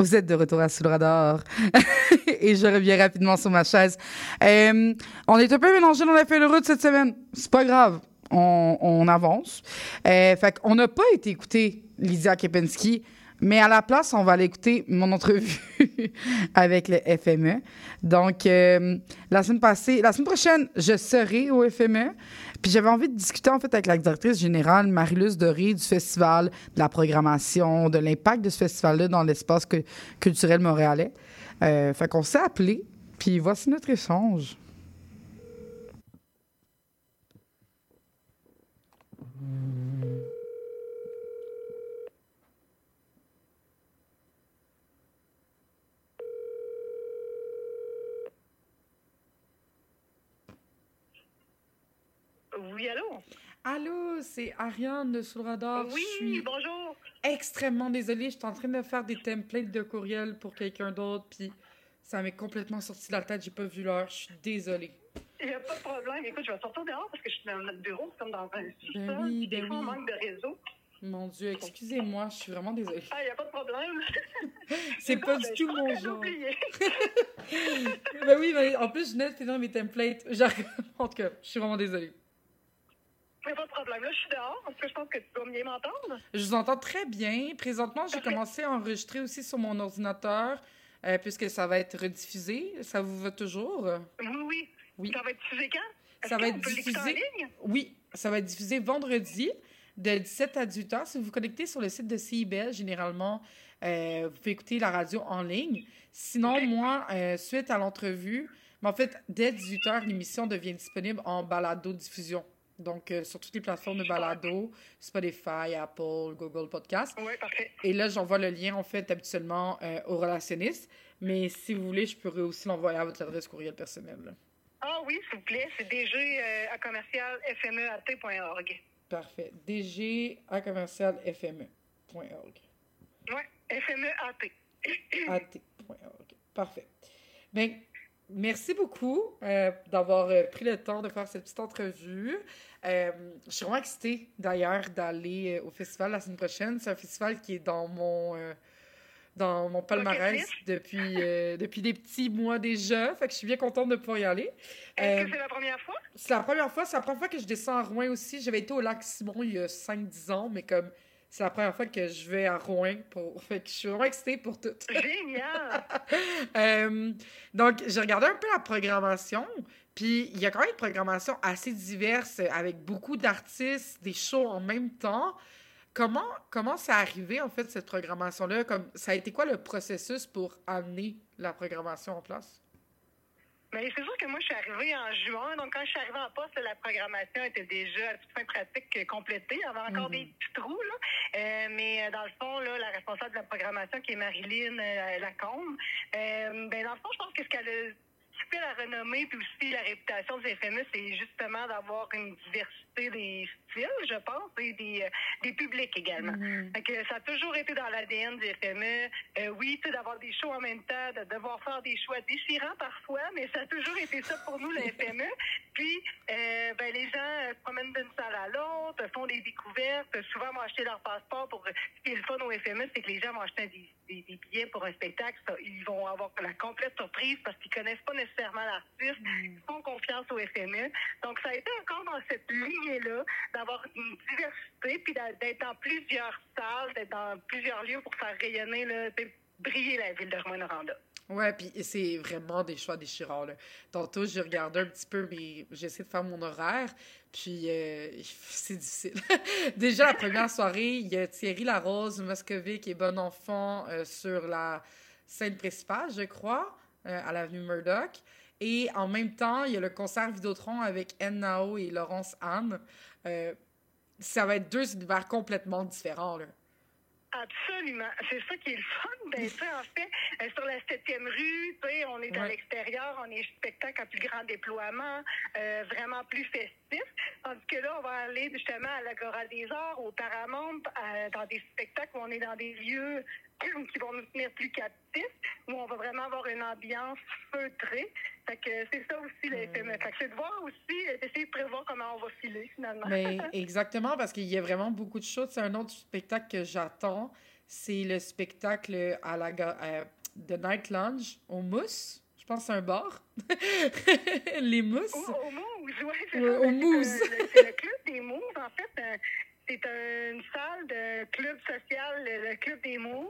Vous êtes de retour à Sous le radar. Et je reviens rapidement sur ma chaise. Euh, on est un peu mélangé dans la feuille de route cette semaine. C'est pas grave. On, on avance. Euh, fait qu'on n'a pas été écouter Lydia Kepinski, mais à la place, on va aller écouter mon entrevue avec le FME. Donc, euh, la semaine passée, la semaine prochaine, je serai au FME. Puis j'avais envie de discuter en fait avec la directrice générale Marie-Luce Doré du festival, de la programmation, de l'impact de ce festival-là dans l'espace cu- culturel montréalais. Euh, fait qu'on s'est appelé, puis voici notre échange. Oui, allô? Allô, c'est Ariane de Sous. Oui, Je suis bonjour. extrêmement désolée. Je suis en train de faire des templates de courriel pour quelqu'un d'autre, puis ça m'est complètement sorti de la tête. J'ai pas vu l'heure. Je suis désolée. Il n'y a pas de problème. Écoute, je vais sortir dehors parce que je suis dans notre bureau, comme dans un sous-sol. Ben oui, Des ben fois, on oui. manque de réseau. Mon Dieu, excusez-moi, je suis vraiment désolée. Ah, il n'y a pas de problème. C'est pas du ben, tout mon genre. ben oui, mais en plus, je venais de finir mes templates. J'arrive. En tout cas, je suis vraiment désolée. Pas de problème. Là, je suis dehors parce que je pense que tu dois bien m'entendre. Je vous entends très bien. Présentement, j'ai commencé à enregistrer aussi sur mon ordinateur, euh, puisque ça va être rediffusé. Ça vous va toujours? Oui, oui. Oui. Ça va être diffusé quand? Est-ce Ça va être l'écouter en diffusé. ligne? Oui, ça va être diffusé vendredi de 17 à 18 heures. Si vous vous connectez sur le site de CIBL, généralement, euh, vous pouvez écouter la radio en ligne. Sinon, moi, euh, suite à l'entrevue, mais en fait, dès 18 heures, l'émission devient disponible en balado-diffusion. Donc, euh, sur toutes les plateformes de balado, Spotify, Apple, Google Podcast. Oui, parfait. Et là, j'envoie le lien, en fait, habituellement euh, au relationniste. Mais si vous voulez, je pourrais aussi l'envoyer à votre adresse courriel personnelle. Ah oui, s'il vous plaît. C'est dg euh, à commercial fmeat.org. Parfait. DG à commercial FME.org. Oui, FMEAT. AT.org. Parfait. Ben, merci beaucoup euh, d'avoir euh, pris le temps de faire cette petite entrevue. Euh, je suis vraiment excitée, d'ailleurs, d'aller euh, au festival la semaine prochaine. C'est un festival qui est dans mon, euh, dans mon palmarès depuis, euh, depuis des petits mois déjà. Fait que je suis bien contente de pouvoir y aller. Est-ce que c'est la première fois? c'est la première fois, c'est la première fois que je descends à Rouen aussi. J'avais été au lac Simon il y a 5-10 ans, mais comme c'est la première fois que je vais à Rouen. Pour... Fait que je suis vraiment excitée pour tout. Génial! Euh, donc, j'ai regardé un peu la programmation. Puis, il y a quand même une programmation assez diverse avec beaucoup d'artistes, des shows en même temps. Comment, comment c'est arrivé, en fait, cette programmation-là? Comme, ça a été quoi le processus pour amener la programmation en place? Mais c'est sûr que moi, je suis arrivée en juin. Donc, quand je suis arrivée en poste, la programmation était déjà à toute fin pratique euh, complétée. Il y avait encore Mhm. des petits trous. Là. Euh, mais euh, dans le fond, là, la responsable de la programmation, qui est Marilyn euh, Lacombe, euh, ben, dans le fond, je pense que ce qu'elle a la renommée puis aussi la réputation du FME, c'est justement d'avoir une diversité des styles, je pense, et des, euh, des publics également. Mhm. Fait que ça a toujours été dans l'ADN du FME. Euh, oui, tu sais, d'avoir des shows en même temps, de devoir faire des choix déchirants parfois, mais ça a toujours été ça pour nous, le FME. Puis, euh, ben, les gens euh, se promènent d'une salle à l'autre, font des découvertes, souvent vont acheter leur passeport pour... Ce qui est le fun au FME, c'est que les gens vont acheter des, des- des billets pour un spectacle. Ça, ils vont avoir la complète surprise parce qu'ils connaissent pas nécessairement l'artiste. Ils font confiance au FME. Donc, ça a été encore dans cette lignée-là d'avoir une diversité, puis d'être dans plusieurs salles, d'être dans plusieurs lieux pour faire rayonner, là, briller la ville de Rouen-Noranda. Ouais, puis c'est vraiment des choix déchirants. Là. Tantôt, j'ai regardé un petit peu, mais j'essaie de faire mon horaire, puis euh, c'est difficile. Déjà, la première soirée, il y a Thierry Larose, Moscovic et Bon Enfant euh, sur la scène principale, je crois, euh, à l'avenue Murdoch. Et en même temps, il y a le concert Vidéotron avec Nao et Laurence Anne. Euh, ça va être deux univers complètement différents. Là. Absolument. C'est ça qui est le fun. Ben, sais, en fait, euh, sur la 7e rue, on est à Ouais. l'extérieur, on est spectacle à plus grand déploiement, euh, vraiment plus festif. Tandis que là, on va aller justement à l'Agora des Arts, au Paramount, à- dans des spectacles où on est dans des lieux qui vont nous tenir plus captifs, où on va vraiment avoir une ambiance feutrée. Fait que c'est ça aussi, FME. Fait que c'est de voir aussi, euh, d'essayer de prévoir comment on va filer, finalement. Mais exactement, parce qu'il y a vraiment beaucoup de choses. C'est un autre spectacle que j'attends. C'est le spectacle à la à- de Night Lounge au Mousse. Je pense que c'est un bar. Les mousses. Au Moose, c'est Ouais, c'est le- C'est le club des Mooses, en fait. C'est une salle de club social, le, club des Mooses.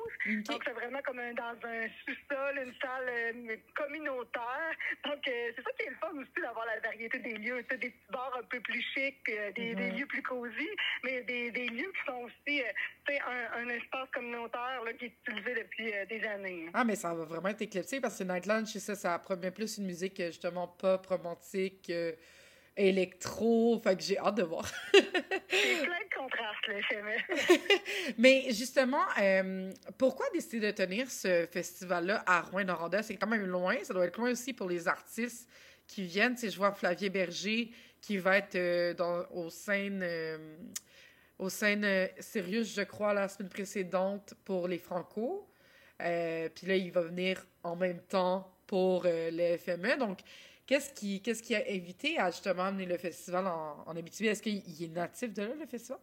Donc, c'est vraiment comme un- dans un sous-sol, une salle euh, communautaire. Donc, euh, c'est ça qui est le fun aussi d'avoir la variété des lieux. Tu sais, des petits bars un peu plus chics, euh, des, des lieux plus cosy, mais des, des lieux qui sont aussi tu sais, un, un espace communautaire là, qui est utilisé depuis euh, des années. Ah, mais ça va vraiment être éclairci parce que Night c'est ça, ça promet plus une musique justement pop, romantique, euh, électro. Fait que j'ai hâte de voir. C'est plein de contrastes, le FME. Mais justement, euh, pourquoi décider de tenir ce festival-là à Rouen-Noranda? C'est quand même loin. Ça doit être loin aussi pour les artistes qui viennent. Tu sais, je vois Flavie Berger qui va être euh, dans, aux scènes, euh, scènes euh, Sirius, je crois, la semaine précédente pour les Franco. Euh, Puis là, il va venir en même temps pour le FME. Donc, qu'est-ce qui, qu'est-ce qui a évité à justement amener le festival en, en Abitibi? Est-ce qu'il il est natif de là, le festival?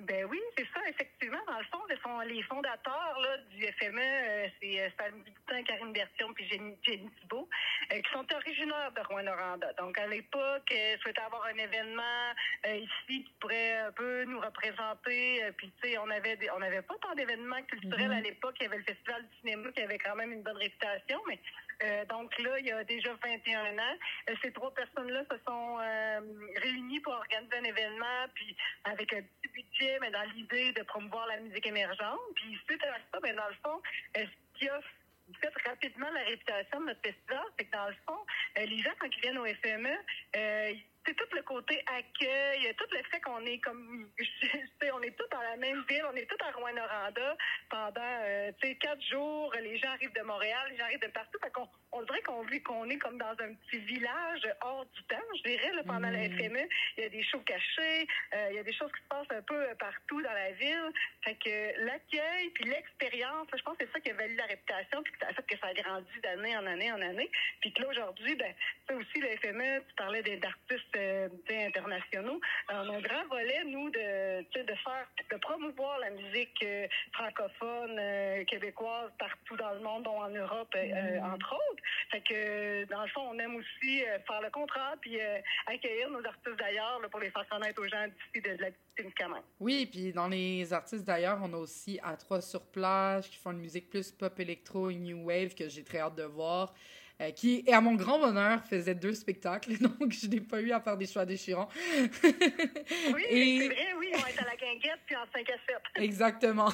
Ben oui, c'est ça, effectivement. Dans le fond, sont les fondateurs là, du FME, euh, c'est euh, Stan Boutin, Karine Bertium puis Jenny, Jenny Thibault, euh, qui sont originaires de Rouen-Noranda. Donc, à l'époque, euh, souhaitaient avoir un événement ici qui pourrait un peu nous représenter. Puis, tu sais, on avait des- on n'avait pas tant d'événements culturels Mhm. à l'époque. Il y avait le Festival du cinéma qui avait quand même une bonne réputation, mais euh, donc là, il y a déjà 21 ans, euh, ces trois personnes-là se sont euh, réunies pour organiser un événement, puis avec un petit budget, mais dans l'idée de promouvoir la musique émergente. Puis suite à ça, ben, dans le fond, ce qui a fait rapidement la réputation de notre festival, c'est que dans le fond, les gens, quand ils viennent au FME, euh, c'est tout le côté accueil, tout le fait qu'on est comme, sais, on est tous dans la même ville, on est tous à Rouen-Noranda pendant, euh, tu sais, quatre jours. Les gens arrivent de Montréal, les gens arrivent de partout. Fait qu'on, on dirait qu'on vit qu'on est comme dans un petit village hors du temps, je dirais, là, pendant la FME. Il y a des shows cachés, euh, il y a des choses qui se passent un peu euh, partout dans la ville. Fait que l'accueil puis l'expérience, je pense que c'est ça qui a valu la réputation puis que ça a fait que ça a grandi d'année en année en année. Puis que là, aujourd'hui, ben, ça aussi, le FME, tu parlais d'artistes euh, internationaux. On a un grand volet, nous, de, de faire, de promouvoir la musique euh, francophone, québécoise partout dans le monde, dont en Europe, euh, entre autres. Fait que, dans le fond, on aime aussi euh, faire le contrat puis euh, accueillir nos artistes d'ailleurs pour les faire connaître aux gens d'ici de, de la. Oui, puis dans les artistes d'ailleurs, on a aussi à trois sur plage qui font une musique plus pop électro et new wave que j'ai très hâte de voir. euh, qui, et à mon grand bonheur, faisait deux spectacles, donc je n'ai pas eu à faire des choix déchirants. Oui, Et- c'est vrai, oui, on être à la guinguette puis en 5 à 7. Exactement.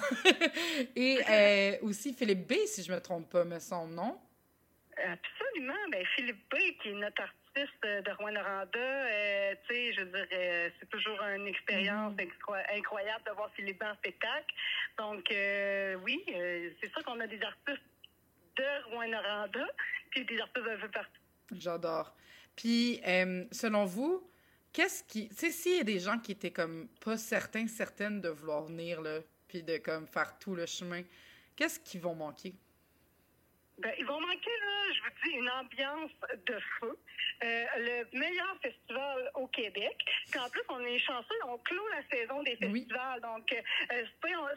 et euh, aussi Philippe B, si je me trompe pas, me semble, non? Absolument. Ben, Philippe B, qui est notre artiste euh, de Rouen-Noranda, euh, tu sais, je dire, euh, c'est toujours une expérience incro- incroyable de voir Philippe B en spectacle. Donc, euh, oui, euh, c'est sûr qu'on a des artistes de Rouen-Noranda, puis des artistes un peu partout. J'adore. Puis, selon vous, qu'est-ce qui... Tu sais, s'il y a des gens qui étaient comme pas certains, certaines de vouloir venir, là, puis de comme faire tout le chemin, qu'est-ce qu'ils vont manquer? Ben, ils vont manquer, là, je vous dis, une ambiance de feu. Euh, le meilleur festival au Québec. Puis en plus, on est chanceux, on clôt la saison des festivals. Donc, euh,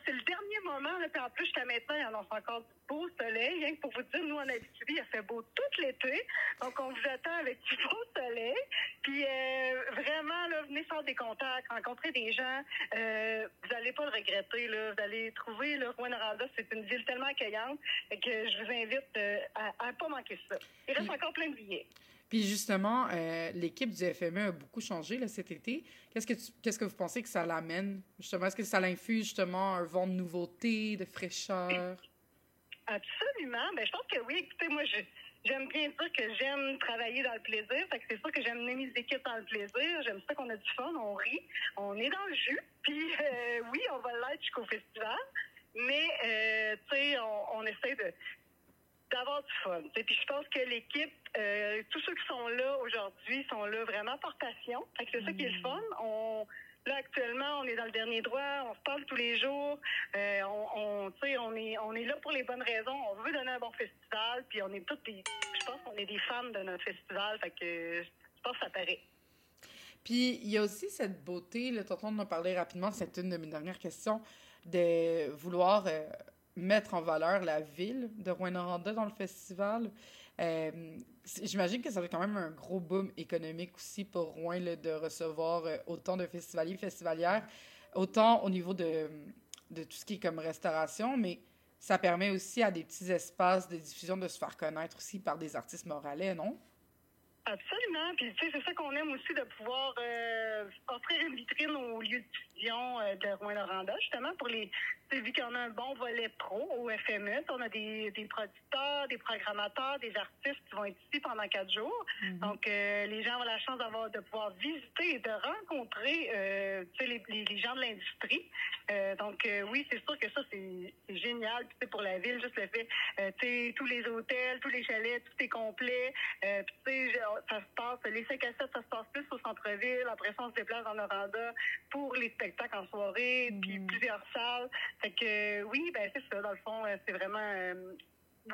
c'est le dernier moment. Là, puis en plus, jusqu'à maintenant, il y en a encore du beau soleil. Rien que pour vous dire, nous, en Abitibi, il fait beau tout l'été. Donc, on vous attend avec du beau soleil. Puis euh, vraiment, là, venez faire des contacts, rencontrer des gens. Euh, vous n'allez pas le regretter. Là. Vous allez trouver, là, Rwanda, c'est une ville tellement accueillante que je vous invite euh, à ne pas manquer ça. Il reste encore plein de billets. Puis justement, l'équipe du FME a beaucoup changé là, cet été. Qu'est-ce que, tu- qu'est-ce que vous pensez que ça l'amène? Justement, est-ce que ça l'infuse justement un vent de nouveauté, de fraîcheur? Absolument. Ben, je pense que oui. Écoutez, moi, je- j'aime bien dire que j'aime travailler dans le plaisir. Fait que c'est sûr que j'aime mener mes équipes dans le plaisir. J'aime ça qu'on a du fun, on rit, on est dans le jus. Puis euh, oui, on va l'être jusqu'au festival. Mais, euh, tu sais, on, on essaie de d'avoir du fun. sais. Puis je pense que l'équipe, euh, tous ceux qui sont là aujourd'hui sont là vraiment par passion. Fait que c'est ça qui est le fun. On, là, actuellement, on est dans le dernier droit, on se parle tous les jours. Euh, on, on, est, on est là pour les bonnes raisons. On veut donner un bon festival. Puis on est tous des. Je pense qu'on est des fans de notre festival. Fait que je pense que ça paraît. Puis il y a aussi cette beauté, le tonton en a parlé rapidement, c'est une de mes dernières questions, de vouloir euh, mettre en valeur la ville de Rwanda dans le festival. Euh, J'imagine que ça va être quand même un gros boom économique aussi pour Rouen de recevoir euh, autant de festivaliers, festivalières, autant au niveau de, de tout ce qui est comme restauration, mais ça permet aussi à des petits espaces de diffusion de se faire connaître aussi par des artistes moralais, non? Absolument. Puis, tu sais, c'est ça qu'on aime aussi de pouvoir euh, offrir une vitrine aux lieux de diffusion euh, de Rouen-Noranda, justement, pour les. Vu qu'on a un bon volet pro au FME, on a des, des producteurs, des programmateurs, des artistes qui vont être ici pendant quatre jours. Donc, euh, les gens ont la chance d'avoir de pouvoir visiter et de rencontrer tu sais, les, les, les gens de l'industrie. Donc, oui, c'est sûr que ça, c'est génial. Puis, tu sais, pour la ville, juste le fait, tu sais, tous les hôtels, tous les chalets, tout est complet. Puis, tu sais, ça se passe, les 5 à 7, ça se passe plus au centre-ville. Après ça, on se déplace dans Noranda pour les spectacles en soirée, puis plusieurs salles. Fait que, euh, oui, ben c'est ça, dans le fond, euh, c'est vraiment... euh,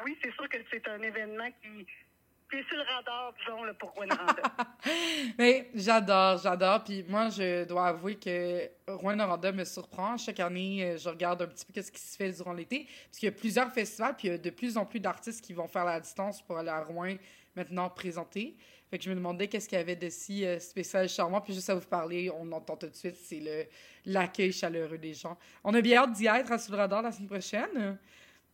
oui, c'est sûr que c'est un événement qui, qui est sur le radar, disons, là, pour Rwanda. Mais j'adore, j'adore. Puis moi, je dois avouer que Rouen Noranda me surprend. Chaque année, je regarde un petit peu ce qui se fait durant l'été. Parce qu'il y a plusieurs festivals, puis il y a de plus en plus d'artistes qui vont faire la distance pour aller à Rouen maintenant présenter. Fait que je me demandais qu'est-ce qu'il y avait de si euh, spécial et charmant. Puis juste à vous parler, on entend tout de suite, c'est le l'accueil chaleureux des gens. On a bien hâte d'y être à Sous le radar la semaine prochaine.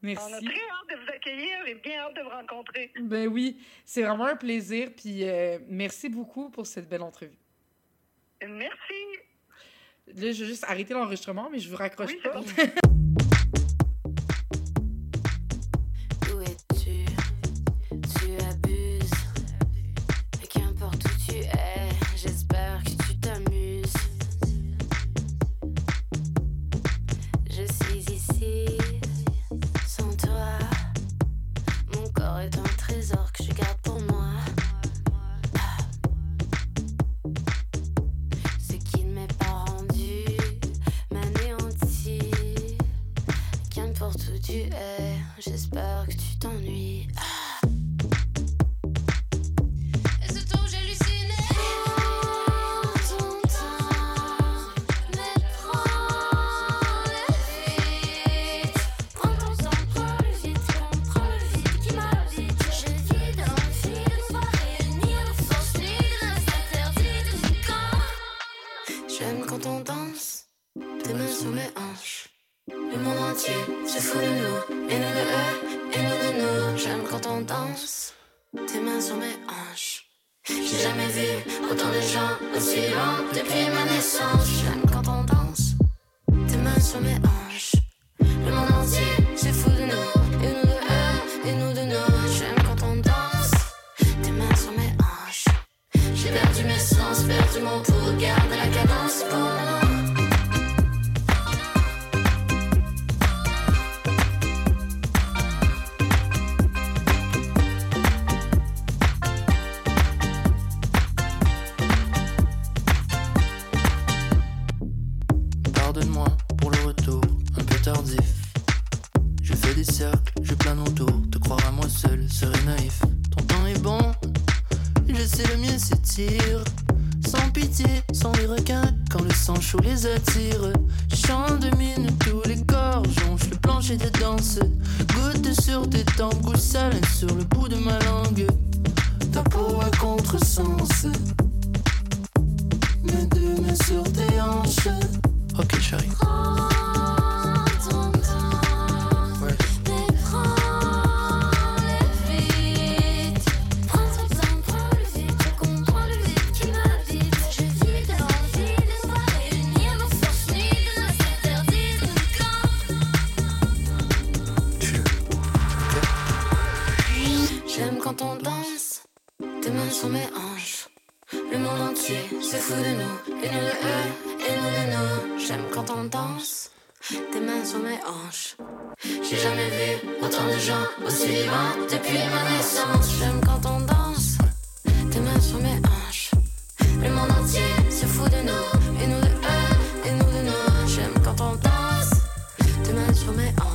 Merci. On a très hâte de vous accueillir et bien hâte de vous rencontrer. Ben oui, c'est vraiment un plaisir. Puis euh, merci beaucoup pour cette belle entrevue. Merci. Là, je vais juste arrêter l'enregistrement, mais je vous raccroche Oui, pas. quand on danse, tes mains sur mes hanches. Le monde entier se fout de nous, et nous de eux, et nous de nous. J'aime quand on danse, tes mains sur mes hanches. J'ai jamais vu autant de gens aussi vivants depuis ma naissance. J'aime quand on danse, tes mains sur mes hanches. Le monde entier se fout de nous, et nous de eux, et nous de nous. J'aime quand on danse, tes mains sur mes hanches.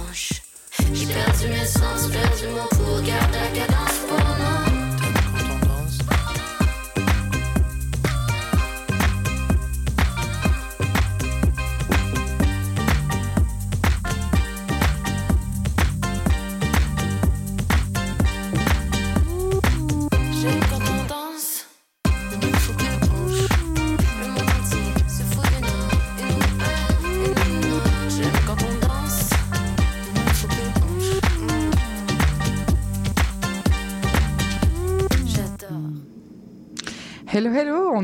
J'ai perdu mes sens, perdu mon pouls, garde la cadence pour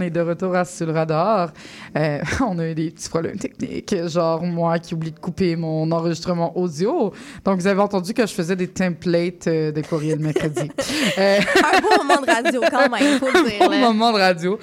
est de retour à Sur le radar. Euh, on a eu des petits problèmes techniques, genre moi qui oublie de couper mon enregistrement audio. Donc, vous avez entendu que je faisais des templates euh, de courriel mercredi. Euh, Un beau moment de radio, quand même, faut le dire. Bon là. moment de radio.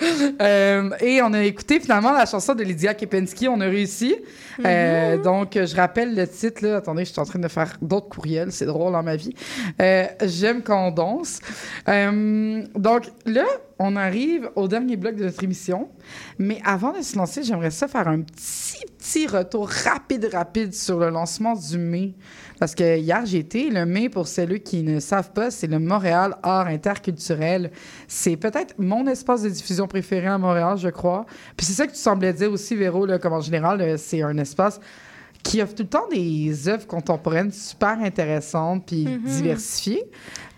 Et on a écouté finalement la chanson de Lydia Kepinski. On a réussi. Euh, donc, je rappelle le titre. Là. Attendez, je suis en train de faire d'autres courriels. C'est drôle dans ma vie. J'aime quand on danse. Donc, là, on arrive au dernier bloc de notre émission. Mais avant de se lancer, j'aimerais ça faire un petit, petit retour rapide, rapide sur le lancement du mai. Parce que hier, j'ai été. Le mai, pour celles qui ne savent pas, c'est le Montréal Art Interculturel. C'est peut-être mon espace de diffusion préféré à Montréal, je crois. Puis c'est ça que tu semblais dire aussi, Véro, là, comme en général, euh, c'est un espace qui offre tout le temps des œuvres contemporaines super intéressantes puis Mhm. diversifiées.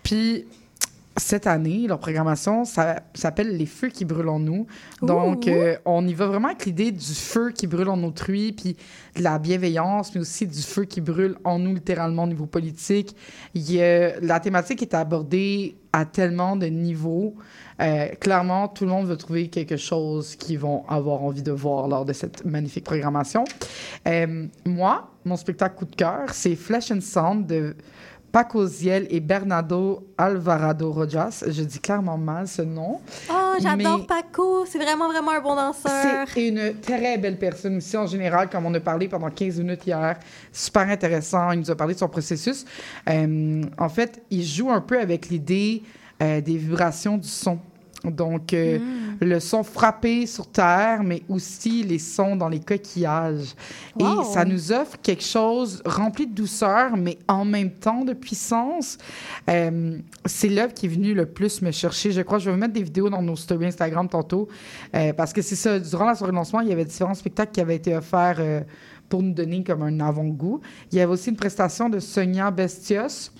Puis cette année, leur programmation ça s'appelle Les Feux qui brûlent en nous. Donc, euh, on y va vraiment avec l'idée du feu qui brûle en autrui, puis de la bienveillance, mais aussi du feu qui brûle en nous, littéralement, au niveau politique. Il y a- la thématique est abordée à tellement de niveaux. Euh, clairement, tout le monde veut trouver quelque chose qu'ils vont avoir envie de voir lors de cette magnifique programmation. Euh, moi, mon spectacle coup de cœur, c'est Flesh and Sound de Paco Ziel et Bernardo Alvarado Rojas. Je dis clairement mal ce nom. Oh, j'adore Mais- Paco. C'est vraiment, vraiment un bon danseur. C'est une très belle personne aussi en général, comme on a parlé pendant 15 minutes hier. Super intéressant. Il nous a parlé de son processus. Euh, en fait, il joue un peu avec l'idée euh, des vibrations du son. Donc, euh, le son frappé sur terre, mais aussi les sons dans les coquillages. Wow. Et ça nous offre quelque chose rempli de douceur, mais en même temps de puissance. Euh, c'est l'œuvre qui est venue le plus me chercher. Je crois que je vais vous mettre des vidéos dans nos stories Instagram tantôt, euh, parce que c'est ça. Durant la soirée de lancement, il y avait différents spectacles qui avaient été offerts euh, pour nous donner comme un avant-goût. Il y avait aussi une prestation de Sonia Bestios.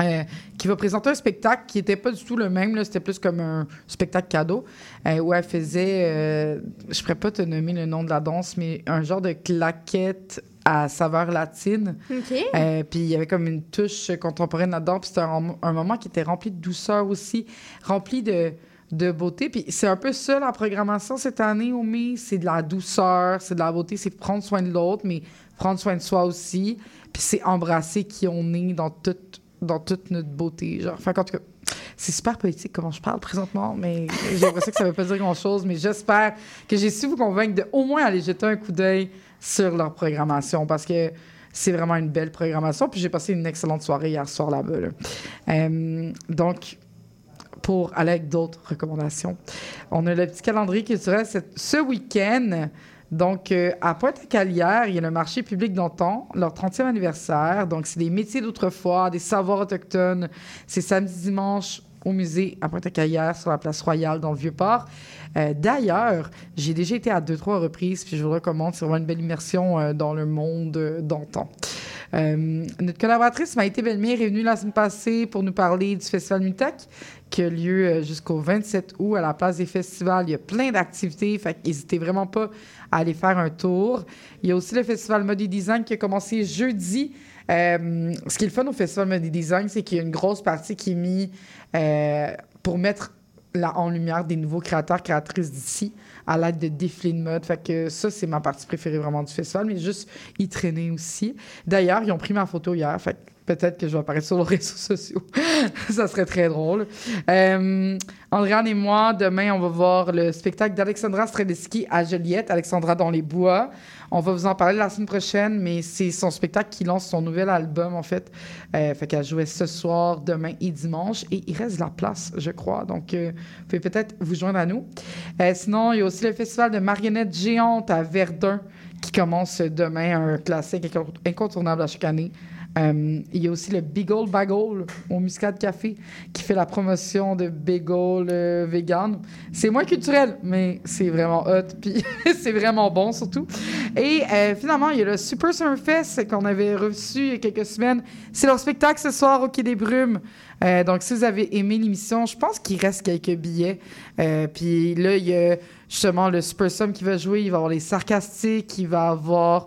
euh, qui va présenter un spectacle qui n'était pas du tout le même. là. C'était plus comme un spectacle cadeau euh, où elle faisait, euh, je ne pourrais pas te nommer le nom de la danse, mais un genre de claquette à saveur latine. OK. Euh, puis il y avait comme une touche contemporaine là-dedans. Puis c'était un, un moment qui était rempli de douceur aussi, rempli de, de beauté. Puis c'est un peu ça la programmation cette année au mai. C'est de la douceur, c'est de la beauté, c'est prendre soin de l'autre, mais prendre soin de soi aussi. Puis c'est embrasser qui on est dans toute, dans toute notre beauté. Genre, enfin, en tout cas, c'est super politique comment je parle présentement, mais j'ai l'impression que ça ne veut pas dire grand-chose. Mais j'espère que j'ai su vous convaincre de au moins aller jeter un coup d'œil sur leur programmation parce que c'est vraiment une belle programmation. Puis j'ai passé une excellente soirée hier soir là-bas. là. Euh, donc, pour aller avec d'autres recommandations, on a le petit calendrier culturel ce week-end. Donc, euh, à Pointe-à-Calière, il y a le marché public d'antan, leur 30e anniversaire. Donc, c'est des métiers d'autrefois, des savoirs autochtones. C'est samedi, dimanche au musée à Pointe-à-Caillère, sur la place Royale, dans le Vieux-Port. Euh, D'ailleurs, j'ai déjà été à deux, trois reprises, puis je vous recommande. C'est vraiment une belle immersion euh, dans le monde d'antan. Notre collaboratrice Maïté Bellemire est venue la semaine passée pour nous parler du Festival Mutac qui a lieu euh, jusqu'au 27 août à la place des festivals. Il y a plein d'activités, fait n'hésitez vraiment pas à aller faire un tour. Il y a aussi le Festival Mode Design qui a commencé jeudi. Euh, ce qui est le fun au Festival Mode Design, c'est qu'il y a une grosse partie qui est mise euh, pour mettre la- en lumière des nouveaux créateurs, créatrices d'ici à l'aide de défilés de mode. Fait que ça, c'est ma partie préférée vraiment du festival, mais juste y traîner aussi. D'ailleurs, ils ont pris ma photo hier, peut-être que je vais apparaître sur les réseaux sociaux. ça serait très drôle. Euh, Andréane et moi, demain, on va voir le spectacle d'Alexandra Streliski à Joliette, Alexandra dans les bois. On va vous en parler la semaine prochaine, mais c'est son spectacle qui lance son nouvel album, en fait. Euh, fait qu'elle jouait ce soir, demain et dimanche. Et il reste la place, je crois. Donc, euh, vous pouvez peut-être vous joindre à nous. Euh, sinon, il y a aussi le festival de marionnettes géantes à Verdun qui commence demain, un classique inco- incontournable à chaque année. Euh, il y a aussi le Bagel Bagel au Muscat Café qui fait la promotion de bagel euh, vegan. C'est moins culturel, mais c'est vraiment hot, puis c'est vraiment bon surtout. Et euh, finalement, il y a le Super Summer Fest qu'on avait reçu il y a quelques semaines. C'est leur spectacle ce soir au Quai des Brumes. Euh, donc, si vous avez aimé l'émission, je pense qu'il reste quelques billets. Puis là, il y a justement le Super Sum qui va jouer. Il va avoir les Sarcastiques, il va avoir...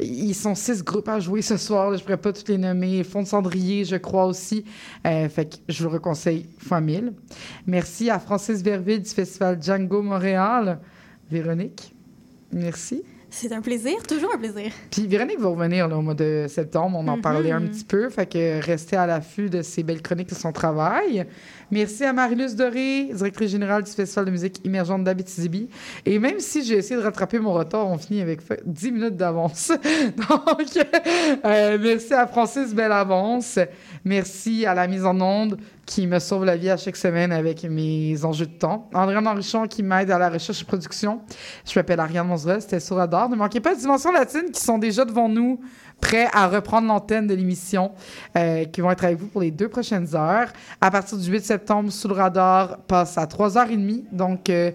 Ils sont six groupes à jouer ce soir. là, je ne pourrais pas tous les nommer. Fond de cendrier, je crois aussi. Euh, fait que je vous le conseille fois mille. Merci à Francis Verville du Festival Django Montréal. Véronique, merci. C'est un plaisir, toujours un plaisir. Puis Véronique va revenir là, au mois de septembre. On en Mhm. parlait un petit peu. Fait que restez à l'affût de ces belles chroniques de son travail. Merci à Marie-Luce Doré, directrice générale du Festival de musique émergente d'Abitibi. Et même si j'ai essayé de rattraper mon retard, on finit avec fait 10 minutes d'avance. Donc, euh, merci à Francis Bellavance. Merci à la mise en onde qui me sauve la vie à chaque semaine avec mes enjeux de temps. André Henrichon qui m'aide à la recherche et production. Je m'appelle Ariane Monzera, c'était sur. Ne manquez pas de Dimension Latine qui sont déjà devant nous, prêts à reprendre l'antenne de l'émission, euh, qui vont être avec vous pour les deux prochaines heures. À partir du 8 septembre, Sous le Radar passe à 3h30. Donc, euh,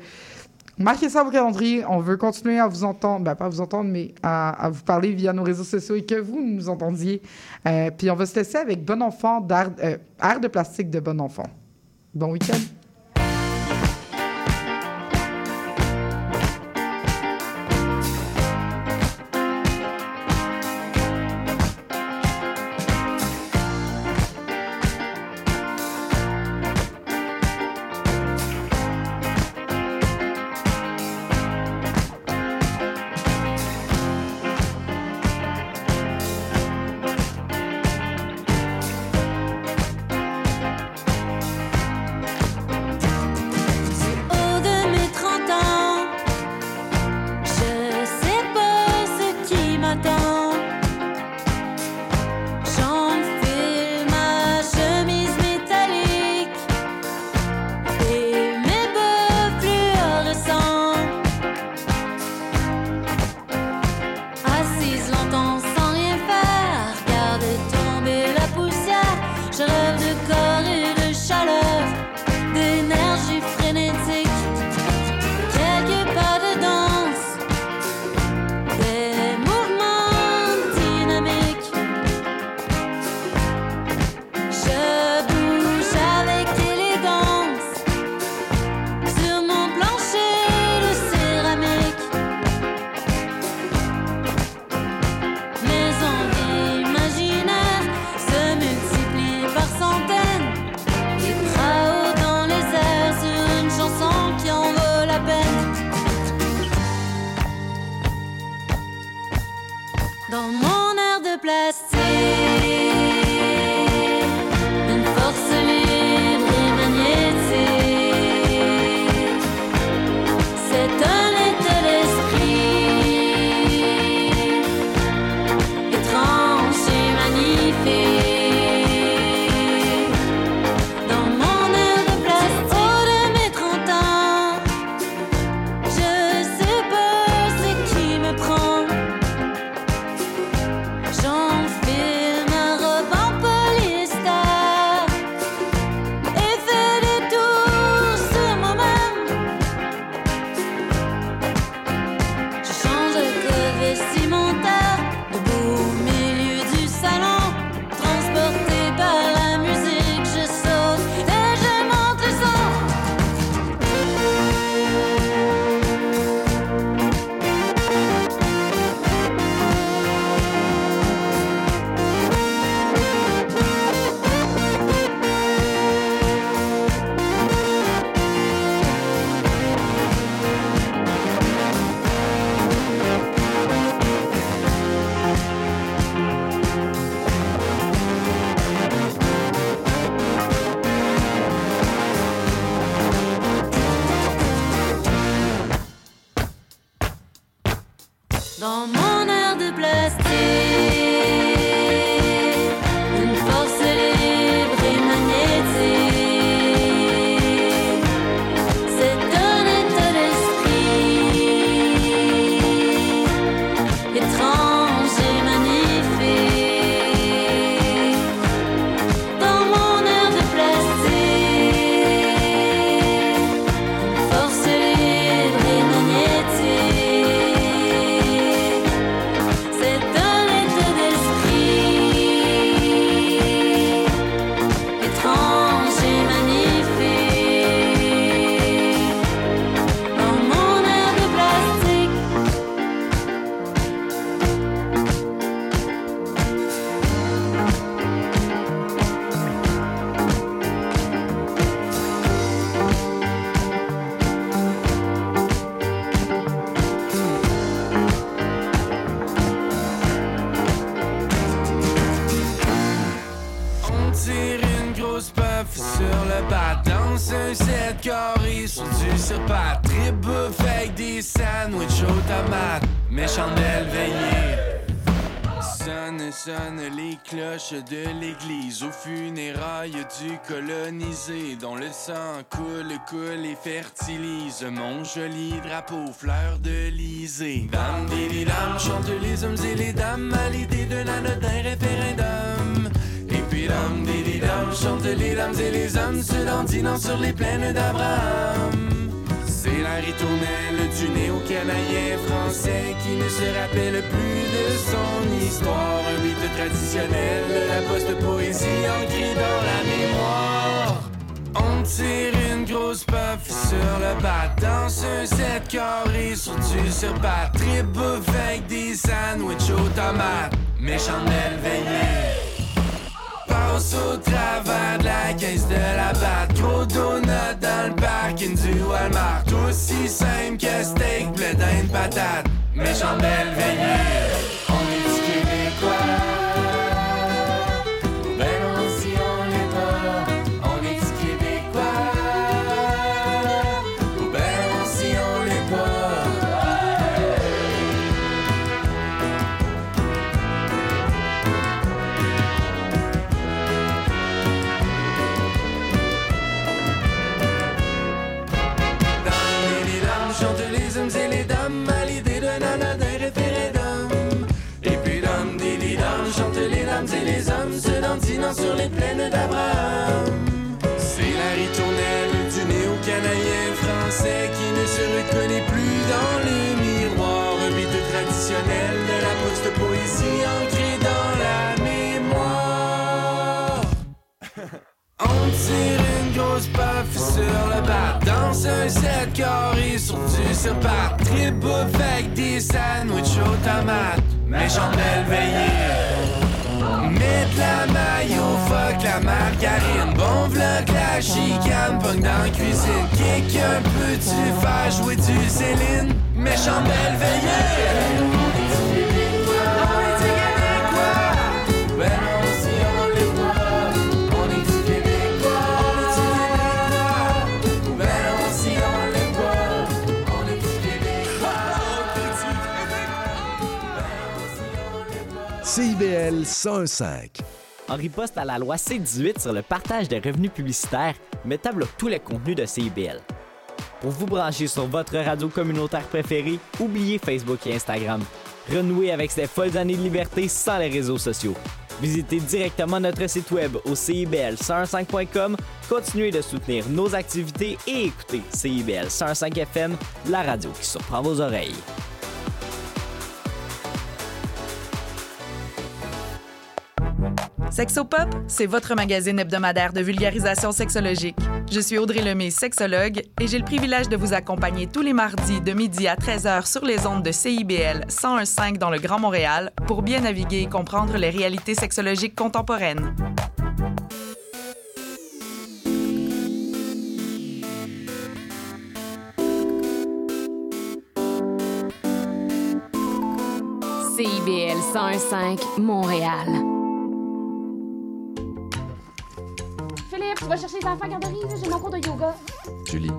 Marquez ça à vos calendriers. On veut continuer à vous entendre, ben, pas vous entendre, mais à, vous parler via nos réseaux sociaux et que vous nous entendiez. Euh, puis on va se laisser avec Bon Enfant d'art Art de plastique de Bon Enfant. Bon week-end. Trip avec des sandwichs aux tomates Mes chandelles Sonne, sonne les cloches de l'église Aux funérailles du colonisé Dont le sang coule, coule et fertilise Mon joli drapeau, fleur de lysée Dame, dili, dame, chantent les hommes et les dames À l'idée d'un référendum. Et puis dame, dili, dame, chantent les dames et les hommes Se dandinant sur les plaines d'Abraham C'est la ritournelle du néo-canadien français Qui ne se rappelle plus de son histoire. Un mythe traditionnel de la post-poésie ancrée dans la mémoire. On tire une grosse puff sur le bas Danse un set carré sur du bouffe avec des sandwichs aux tomates Mes chandelles veillées Passe au travers de la caisse de la batte Gros donut dans le parking du Walmart. Aussi simple que steak, blé d'Inde, patate. Mes chandelles veillées sur les plaines d'Abraham. C'est la ritournelle du néo-canadien français qui ne se reconnaît plus dans le miroir. Un mythe traditionnel de la post-poésie ancrée dans la mémoire. On tire une grosse puff sur le bas Danse un set carré sur du surpat Trip avec des sandwichs aux tomates Mes chandelles veillées la maillot, fuck la margarine. Bon vlog la chicane, punk dans la cuisine. Quelqu'un peut-tu faire jouer du Céline. Mes chandelles veillées CIBL 105. En riposte à la loi C-18 sur le partage des revenus publicitaires, Meta bloque tous les contenus de CIBL. Pour vous brancher sur votre radio communautaire préférée, oubliez Facebook et Instagram. Renouez avec ces folles années de liberté sans les réseaux sociaux. Visitez directement notre site web au CIBL105.com, continuez de soutenir nos activités et écoutez CIBL 105 FM, la radio qui surprend vos oreilles. Sexopop, c'est votre magazine hebdomadaire de vulgarisation sexologique. Je suis Audrey Lemay, sexologue, et j'ai le privilège de vous accompagner tous les mardis de midi à 13h sur les ondes de CIBL 101.5 dans le Grand Montréal pour bien naviguer et comprendre les réalités sexologiques contemporaines. CIBL 101.5 Montréal. Tu vas chercher les enfants à garderie, j'ai mon cours de yoga. Julie,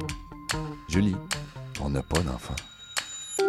Julie, on n'a pas d'enfant.